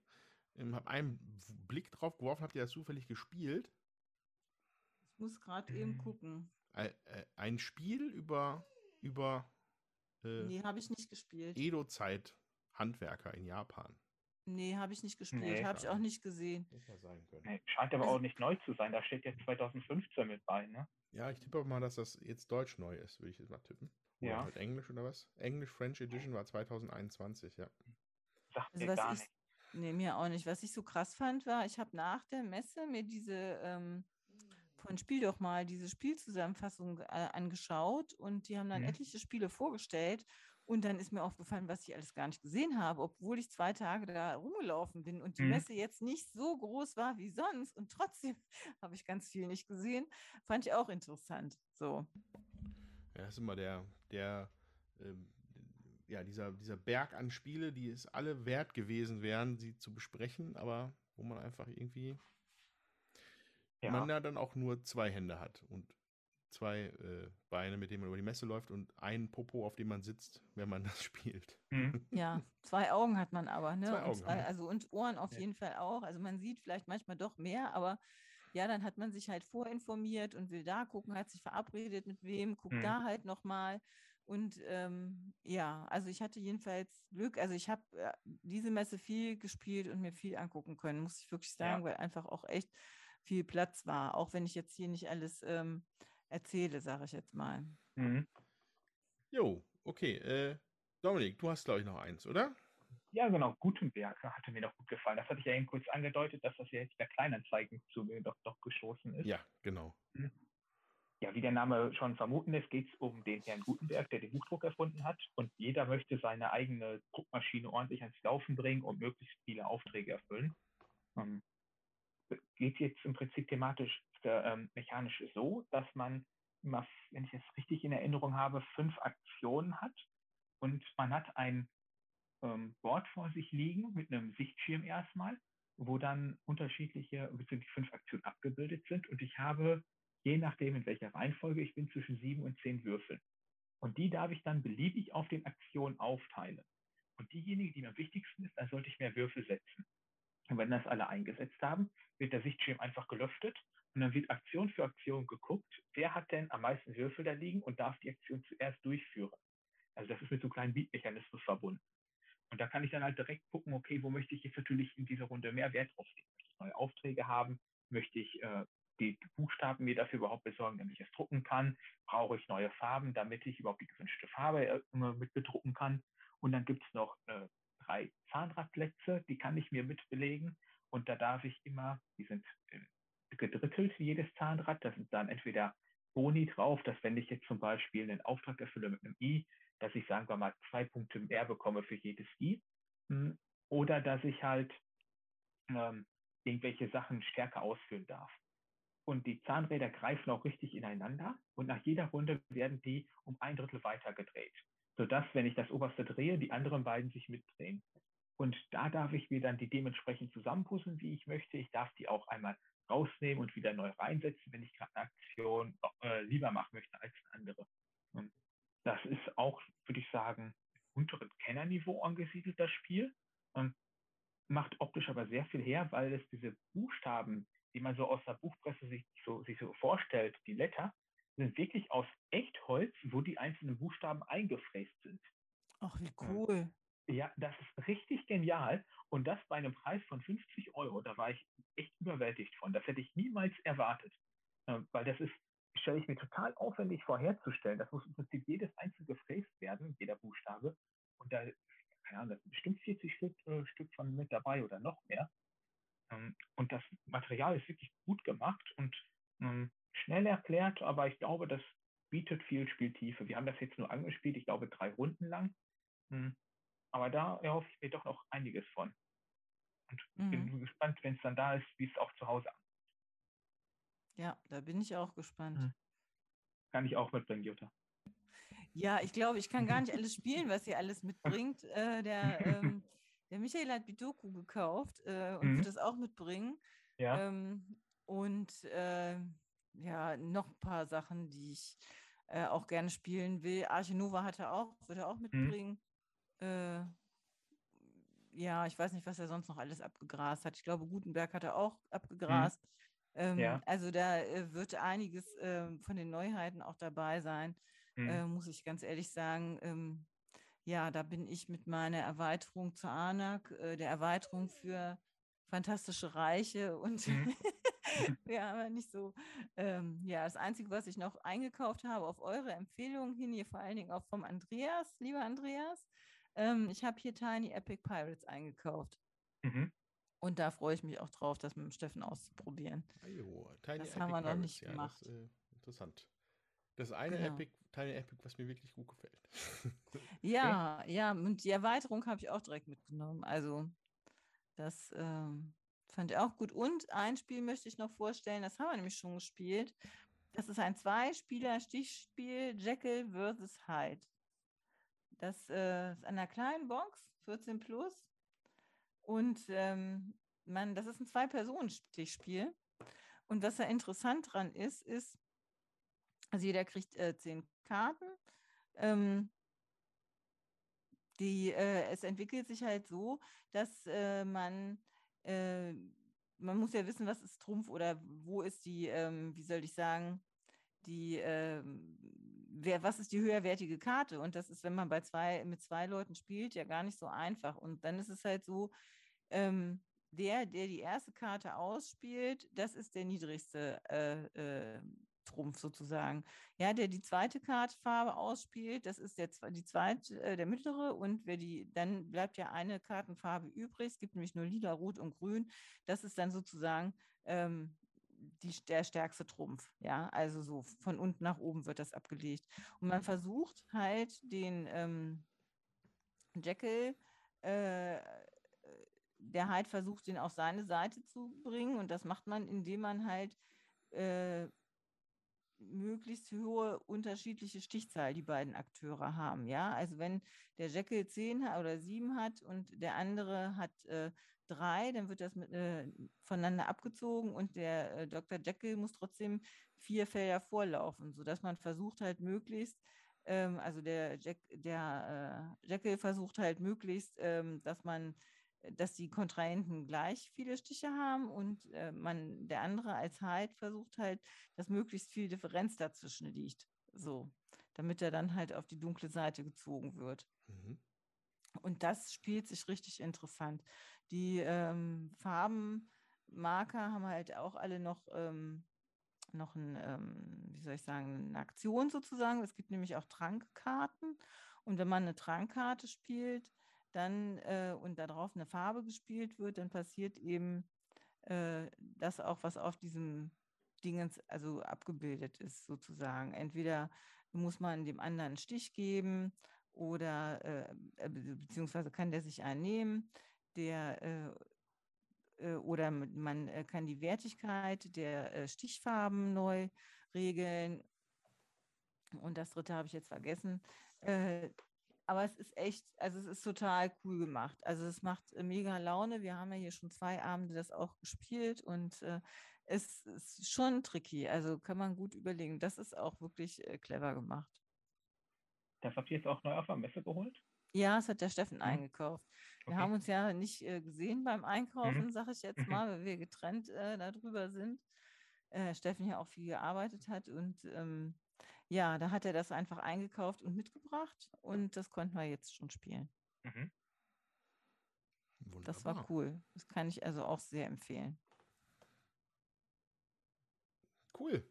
Ähm, habe einen Blick drauf geworfen. Habt ihr das zufällig gespielt? Ich muss gerade eben Mhm. gucken. Ein, äh, ein Spiel über, über äh, Nee, habe ich nicht gespielt. Edo-Zeit Handwerker in Japan. Nee, habe ich nicht gespielt. Nee, habe ich auch nicht gesehen. Nee, Scheint aber Also- auch nicht neu zu sein. Da steht jetzt 2015 mit bei, ne? Ja, ich tippe mal, dass das jetzt deutsch neu ist, würde ich jetzt mal tippen. Oder Ja. halt Englisch oder was? Englisch French Edition war 2021, ja. Sagt Also mir gar nicht. Nee, mir auch nicht. Was ich so krass fand, war, ich habe nach der Messe mir diese ähm, von Spiel doch mal diese Spielzusammenfassung äh, angeschaut und die haben dann Mhm. etliche Spiele vorgestellt und dann ist mir aufgefallen, was ich alles gar nicht gesehen habe, obwohl ich zwei Tage da rumgelaufen bin und die Mhm. Messe jetzt nicht so groß war wie sonst und trotzdem habe ich ganz viel nicht gesehen. Fand ich auch interessant. So. Ja, das ist immer der, der, ähm, ja, dieser, dieser Berg an Spiele, die es alle wert gewesen wären, sie zu besprechen, aber wo man einfach irgendwie ja. man ja dann auch nur zwei Hände hat und zwei äh, Beine, mit denen man über die Messe läuft und einen Popo, auf dem man sitzt, wenn man das spielt. Mhm. Ja, zwei Augen hat man aber, ne? Zwei Augen, und zwei, also und Ohren auf ja. jeden Fall auch. Also man sieht vielleicht manchmal doch mehr, aber ja, dann hat man sich halt vorinformiert und will da gucken, hat sich verabredet mit wem, guckt mhm. da halt nochmal. Und ähm, ja, also ich hatte jedenfalls Glück. Also ich habe äh, diese Messe viel gespielt und mir viel angucken können, muss ich wirklich sagen, ja. weil einfach auch echt viel Platz war. Auch wenn ich jetzt hier nicht alles ähm, erzähle, sage ich jetzt mal. Mhm. Jo, okay. Äh, Dominik, du hast, glaube ich, noch eins, oder? Ja, genau. Gutenberg hatte mir noch gut gefallen. Das hatte ich ja eben kurz angedeutet, dass das ja jetzt der Kleinanzeigen zu mir doch, doch geschossen ist. Ja, genau. Mhm. Ja, wie der Name schon vermuten lässt, geht es um den Herrn Gutenberg, der den Buchdruck erfunden hat. Und jeder möchte seine eigene Druckmaschine ordentlich ans Laufen bringen und möglichst viele Aufträge erfüllen. Ähm, geht jetzt im Prinzip thematisch ähm, mechanisch so, dass man immer, wenn ich es richtig in Erinnerung habe, fünf Aktionen hat und man hat ein ähm, Board vor sich liegen mit einem Sichtschirm erstmal, wo dann unterschiedliche, beziehungsweise fünf Aktionen abgebildet sind und ich habe, je nachdem in welcher Reihenfolge ich bin, zwischen sieben und zehn Würfeln. Und die darf ich dann beliebig auf den Aktionen aufteilen. Und diejenige, die mir am wichtigsten ist, da sollte ich mehr Würfel setzen. Und wenn das alle eingesetzt haben, wird der Sichtschirm einfach gelüftet und dann wird Aktion für Aktion geguckt, wer hat denn am meisten Würfel da liegen und darf die Aktion zuerst durchführen. Also das ist mit so einem kleinen Beat-Mechanismus verbunden. Und da kann ich dann halt direkt gucken, okay, wo möchte ich jetzt natürlich in dieser Runde mehr Wert drauf legen? Möchte ich neue Aufträge haben? Möchte ich äh, die Buchstaben mir dafür überhaupt besorgen, damit ich es drucken kann? Brauche ich neue Farben, damit ich überhaupt die gewünschte Farbe äh, mit bedrucken kann? Und dann gibt es noch äh, drei Zahnradplätze, die kann ich mir mitbelegen. Und da darf ich immer, die sind äh, gedrittelt, jedes Zahnrad. Da sind dann entweder Boni drauf, dass wenn ich jetzt zum Beispiel einen Auftrag erfülle mit einem I, dass ich, sagen wir mal, zwei Punkte mehr bekomme für jedes I. Hm, oder dass ich halt ähm, irgendwelche Sachen stärker ausführen darf. Und die Zahnräder greifen auch richtig ineinander und nach jeder Runde werden die um ein Drittel weiter gedreht sodass, wenn ich das oberste drehe, die anderen beiden sich mitdrehen. Und da darf ich mir dann die dementsprechend zusammenpuzzeln, wie ich möchte. Ich darf die auch einmal rausnehmen und wieder neu reinsetzen, wenn ich gerade eine Aktion äh, lieber machen möchte als eine andere. Und das ist auch, würde ich sagen, im unteren Kennerniveau angesiedelt, das Spiel. Und macht optisch aber sehr viel her, weil es diese Buchstaben, die man so aus der Buchpresse sich so, sich so vorstellt, die Letter, sind wirklich aus Echtholz, wo die einzelnen Buchstaben eingefräst sind. Ach, wie cool. Ja, das ist richtig genial. Und das bei einem Preis von 50 Euro. Da war ich echt überwältigt von. Das hätte ich niemals erwartet. Ähm, weil das ist, stelle ich mir total aufwendig vorherzustellen. Das muss im Prinzip jedes einzelne gefräst werden, jeder Buchstabe. Und da, keine Ahnung, das sind bestimmt 40 Stück, äh, Stück von mit dabei oder noch mehr. Ähm, und das Material ist wirklich gut gemacht und ähm, schnell erklärt, aber ich glaube, das bietet viel Spieltiefe. Wir haben das jetzt nur angespielt, ich glaube drei Runden lang. Hm. Aber da erhoffe ich mir doch noch einiges von. Und mhm. bin gespannt, wenn es dann da ist, wie es auch zu Hause ankommt. Ja, da bin ich auch gespannt. Mhm. Kann ich auch mitbringen, Jutta. Ja, ich glaube, ich kann gar nicht alles spielen, was ihr alles mitbringt. Äh, der, ähm, der Michael hat Bidoku gekauft äh, und mhm. wird das auch mitbringen. Ja. Ähm, und äh, ja, noch ein paar Sachen, die ich äh, auch gerne spielen will. Arche Nova hat er auch, wird er auch mhm. mitbringen. Mhm. Ja, ich weiß nicht, was er sonst noch alles abgegrast hat. Ich glaube, Gutenberg hat er auch abgegrast. Mhm. Ähm, ja. Also da äh, wird einiges äh, von den Neuheiten auch dabei sein, mhm. Äh, muss ich ganz ehrlich sagen. Ähm, ja, da bin ich mit meiner Erweiterung zur ANAC, äh, der Erweiterung für Fantastische Reiche und mhm. ja, aber nicht so. Ähm, ja, das Einzige, was ich noch eingekauft habe, auf eure Empfehlung hin, hier vor allen Dingen auch vom Andreas, lieber Andreas. Ähm, ich habe hier Tiny Epic Pirates eingekauft. Mhm. Und da freue ich mich auch drauf, das mit dem Steffen auszuprobieren. Ajo, Tiny das Epic haben wir noch Pirates, nicht ja, gemacht. Das, äh, interessant. Das eine genau. Epic, Tiny Epic, was mir wirklich gut gefällt. ja, ja, und die Erweiterung habe ich auch direkt mitgenommen. Also, das ähm, Fand ich auch gut. Und ein Spiel möchte ich noch vorstellen, das haben wir nämlich schon gespielt. Das ist ein Zweispieler-Stichspiel Jekyll vs. Hyde. Das äh, ist einer kleinen Box, 14 plus. Und ähm, man, das ist ein Zwei-Personen-Stichspiel. Und was da interessant dran ist, ist, also jeder kriegt äh, zehn Karten. Ähm, die, äh, es entwickelt sich halt so, dass äh, man, äh, man muss ja wissen, was ist Trumpf oder wo ist die, ähm, wie soll ich sagen, die, ähm, wer, was ist die höherwertige Karte? Und das ist, wenn man bei zwei, mit zwei Leuten spielt, ja gar nicht so einfach. Und dann ist es halt so, ähm, der, der die erste Karte ausspielt, das ist der niedrigste äh, äh, Trumpf sozusagen. Ja, der die zweite Kartfarbe ausspielt, das ist der, die zweite, äh, der mittlere und wer die, dann bleibt ja eine Kartenfarbe übrig. Es gibt nämlich nur lila, rot und grün. Das ist dann sozusagen ähm, die, der stärkste Trumpf. Ja, also so von unten nach oben wird das abgelegt. Und man versucht halt den ähm, Jekyll, äh, der halt versucht, den auf seine Seite zu bringen. Und das macht man, indem man halt äh, möglichst hohe unterschiedliche Stichzahl die beiden Akteure haben. Ja, also wenn der Jekyll 10 oder 7 hat und der andere hat äh, drei, dann wird das mit, äh, voneinander abgezogen und der äh, Dr. Jekyll muss trotzdem vier Felder vorlaufen, sodass man versucht halt möglichst, ähm, also der, Jack, der äh, Jekyll versucht halt möglichst, ähm, dass man dass die Kontrahenten gleich viele Stiche haben und äh, man der andere als Hyde versucht halt, dass möglichst viel Differenz dazwischen liegt. So, damit er dann halt auf die dunkle Seite gezogen wird. Mhm. Und das spielt sich richtig interessant. Die ähm, Farbenmarker haben halt auch alle noch, ähm, noch ein, ähm, wie soll ich sagen, eine Aktion sozusagen. Es gibt nämlich auch Trankkarten. Und wenn man eine Trankkarte spielt, dann äh, und darauf eine Farbe gespielt wird, dann passiert eben äh, das auch, was auf diesem Dingens also abgebildet ist, sozusagen. Entweder muss man dem anderen einen Stich geben oder äh, äh beziehungsweise kann der sich einen nehmen, der äh, äh, oder man kann die Wertigkeit der Stichfarben neu regeln. Und das dritte habe ich jetzt vergessen aber es ist echt, also es ist total cool gemacht. Also es macht äh, mega Laune. Wir haben ja hier schon zwei Abende das auch gespielt und äh, es ist schon tricky. Also kann man gut überlegen. Das ist auch wirklich äh, clever gemacht. Das habt ihr jetzt auch neu auf der Messe geholt? Ja, das hat der Steffen mhm. eingekauft. Wir okay. haben uns ja nicht äh, gesehen beim Einkaufen, mhm. sage ich jetzt mal, weil wir getrennt äh, darüber sind. Äh, Steffen ja auch viel gearbeitet hat und ähm, ja, da hat er das einfach eingekauft und mitgebracht und das konnten wir jetzt schon spielen. Mhm. Das war cool. Das kann ich also auch sehr empfehlen. Cool.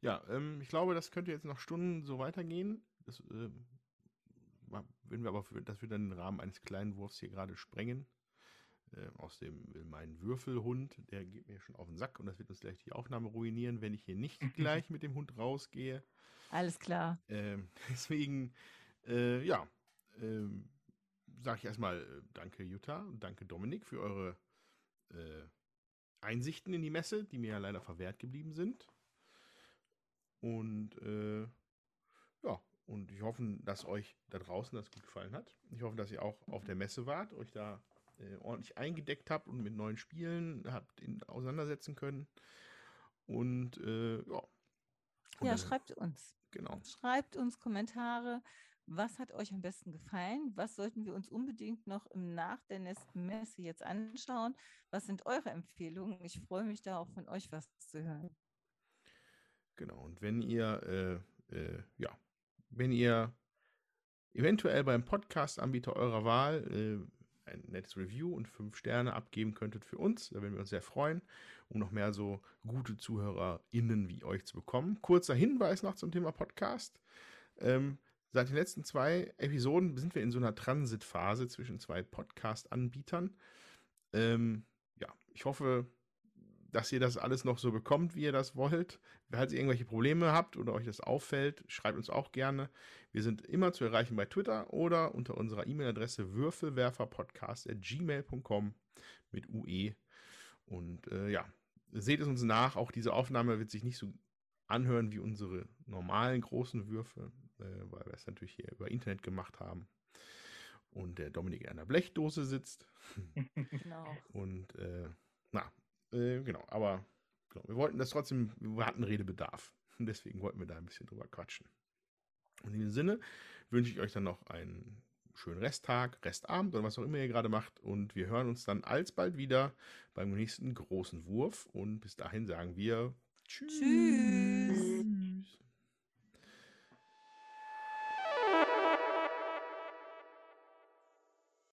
Ja, ähm, ich glaube, das könnte jetzt noch Stunden so weitergehen. Das, äh, würden wir aber für, dass wir dann den Rahmen eines kleinen Wurfs hier gerade sprengen. Äh, außerdem will mein Würfelhund, der geht mir schon auf den Sack und das wird uns gleich die Aufnahme ruinieren, wenn ich hier nicht gleich mit dem Hund rausgehe. Alles klar. Ähm, deswegen, äh, ja, ähm, sage ich erstmal äh, danke Jutta und danke Dominik für eure äh, Einsichten in die Messe, die mir ja leider verwehrt geblieben sind. Und äh, ja, und ich hoffe, dass euch da draußen das gut gefallen hat. Ich hoffe, dass ihr auch auf der Messe wart, euch da äh, ordentlich eingedeckt habt und mit neuen Spielen habt ihn auseinandersetzen können. Und äh, ja. Und ja, schreibt uns. Genau. Schreibt uns Kommentare. Was hat euch am besten gefallen? Was sollten wir uns unbedingt noch im Nach der nächsten Messe jetzt anschauen? Was sind eure Empfehlungen? Ich freue mich da auch von euch was zu hören. Genau. Und wenn ihr, äh, äh, ja, wenn ihr eventuell beim Podcast-Anbieter eurer Wahl äh, ein nettes Review und fünf Sterne abgeben könntet für uns. Da würden wir uns sehr freuen, um noch mehr so gute ZuhörerInnen wie euch zu bekommen. Kurzer Hinweis noch zum Thema Podcast. Ähm, seit den letzten zwei Episoden sind wir in so einer Transitphase zwischen zwei Podcast-Anbietern. Ähm, ja, ich hoffe, dass ihr das alles noch so bekommt, wie ihr das wollt. Falls ihr irgendwelche Probleme habt oder euch das auffällt, schreibt uns auch gerne. Wir sind immer zu erreichen bei Twitter oder unter unserer E-Mail-Adresse würfelwerferpodcast.gmail.com mit UE. Und äh, ja, seht es uns nach. Auch diese Aufnahme wird sich nicht so anhören wie unsere normalen großen Würfe. äh, weil wir es natürlich hier über Internet gemacht haben. Und der Dominik in einer Blechdose sitzt. genau. Und äh, na, äh, genau, aber genau, wir wollten das trotzdem, wir hatten Redebedarf. Deswegen wollten wir da ein bisschen drüber quatschen. In diesem Sinne wünsche ich euch dann noch einen schönen Resttag, Restabend oder was auch immer ihr gerade macht. Und wir hören uns dann alsbald wieder beim nächsten großen Wurf. Und bis dahin sagen wir Tschüss. Tschüss.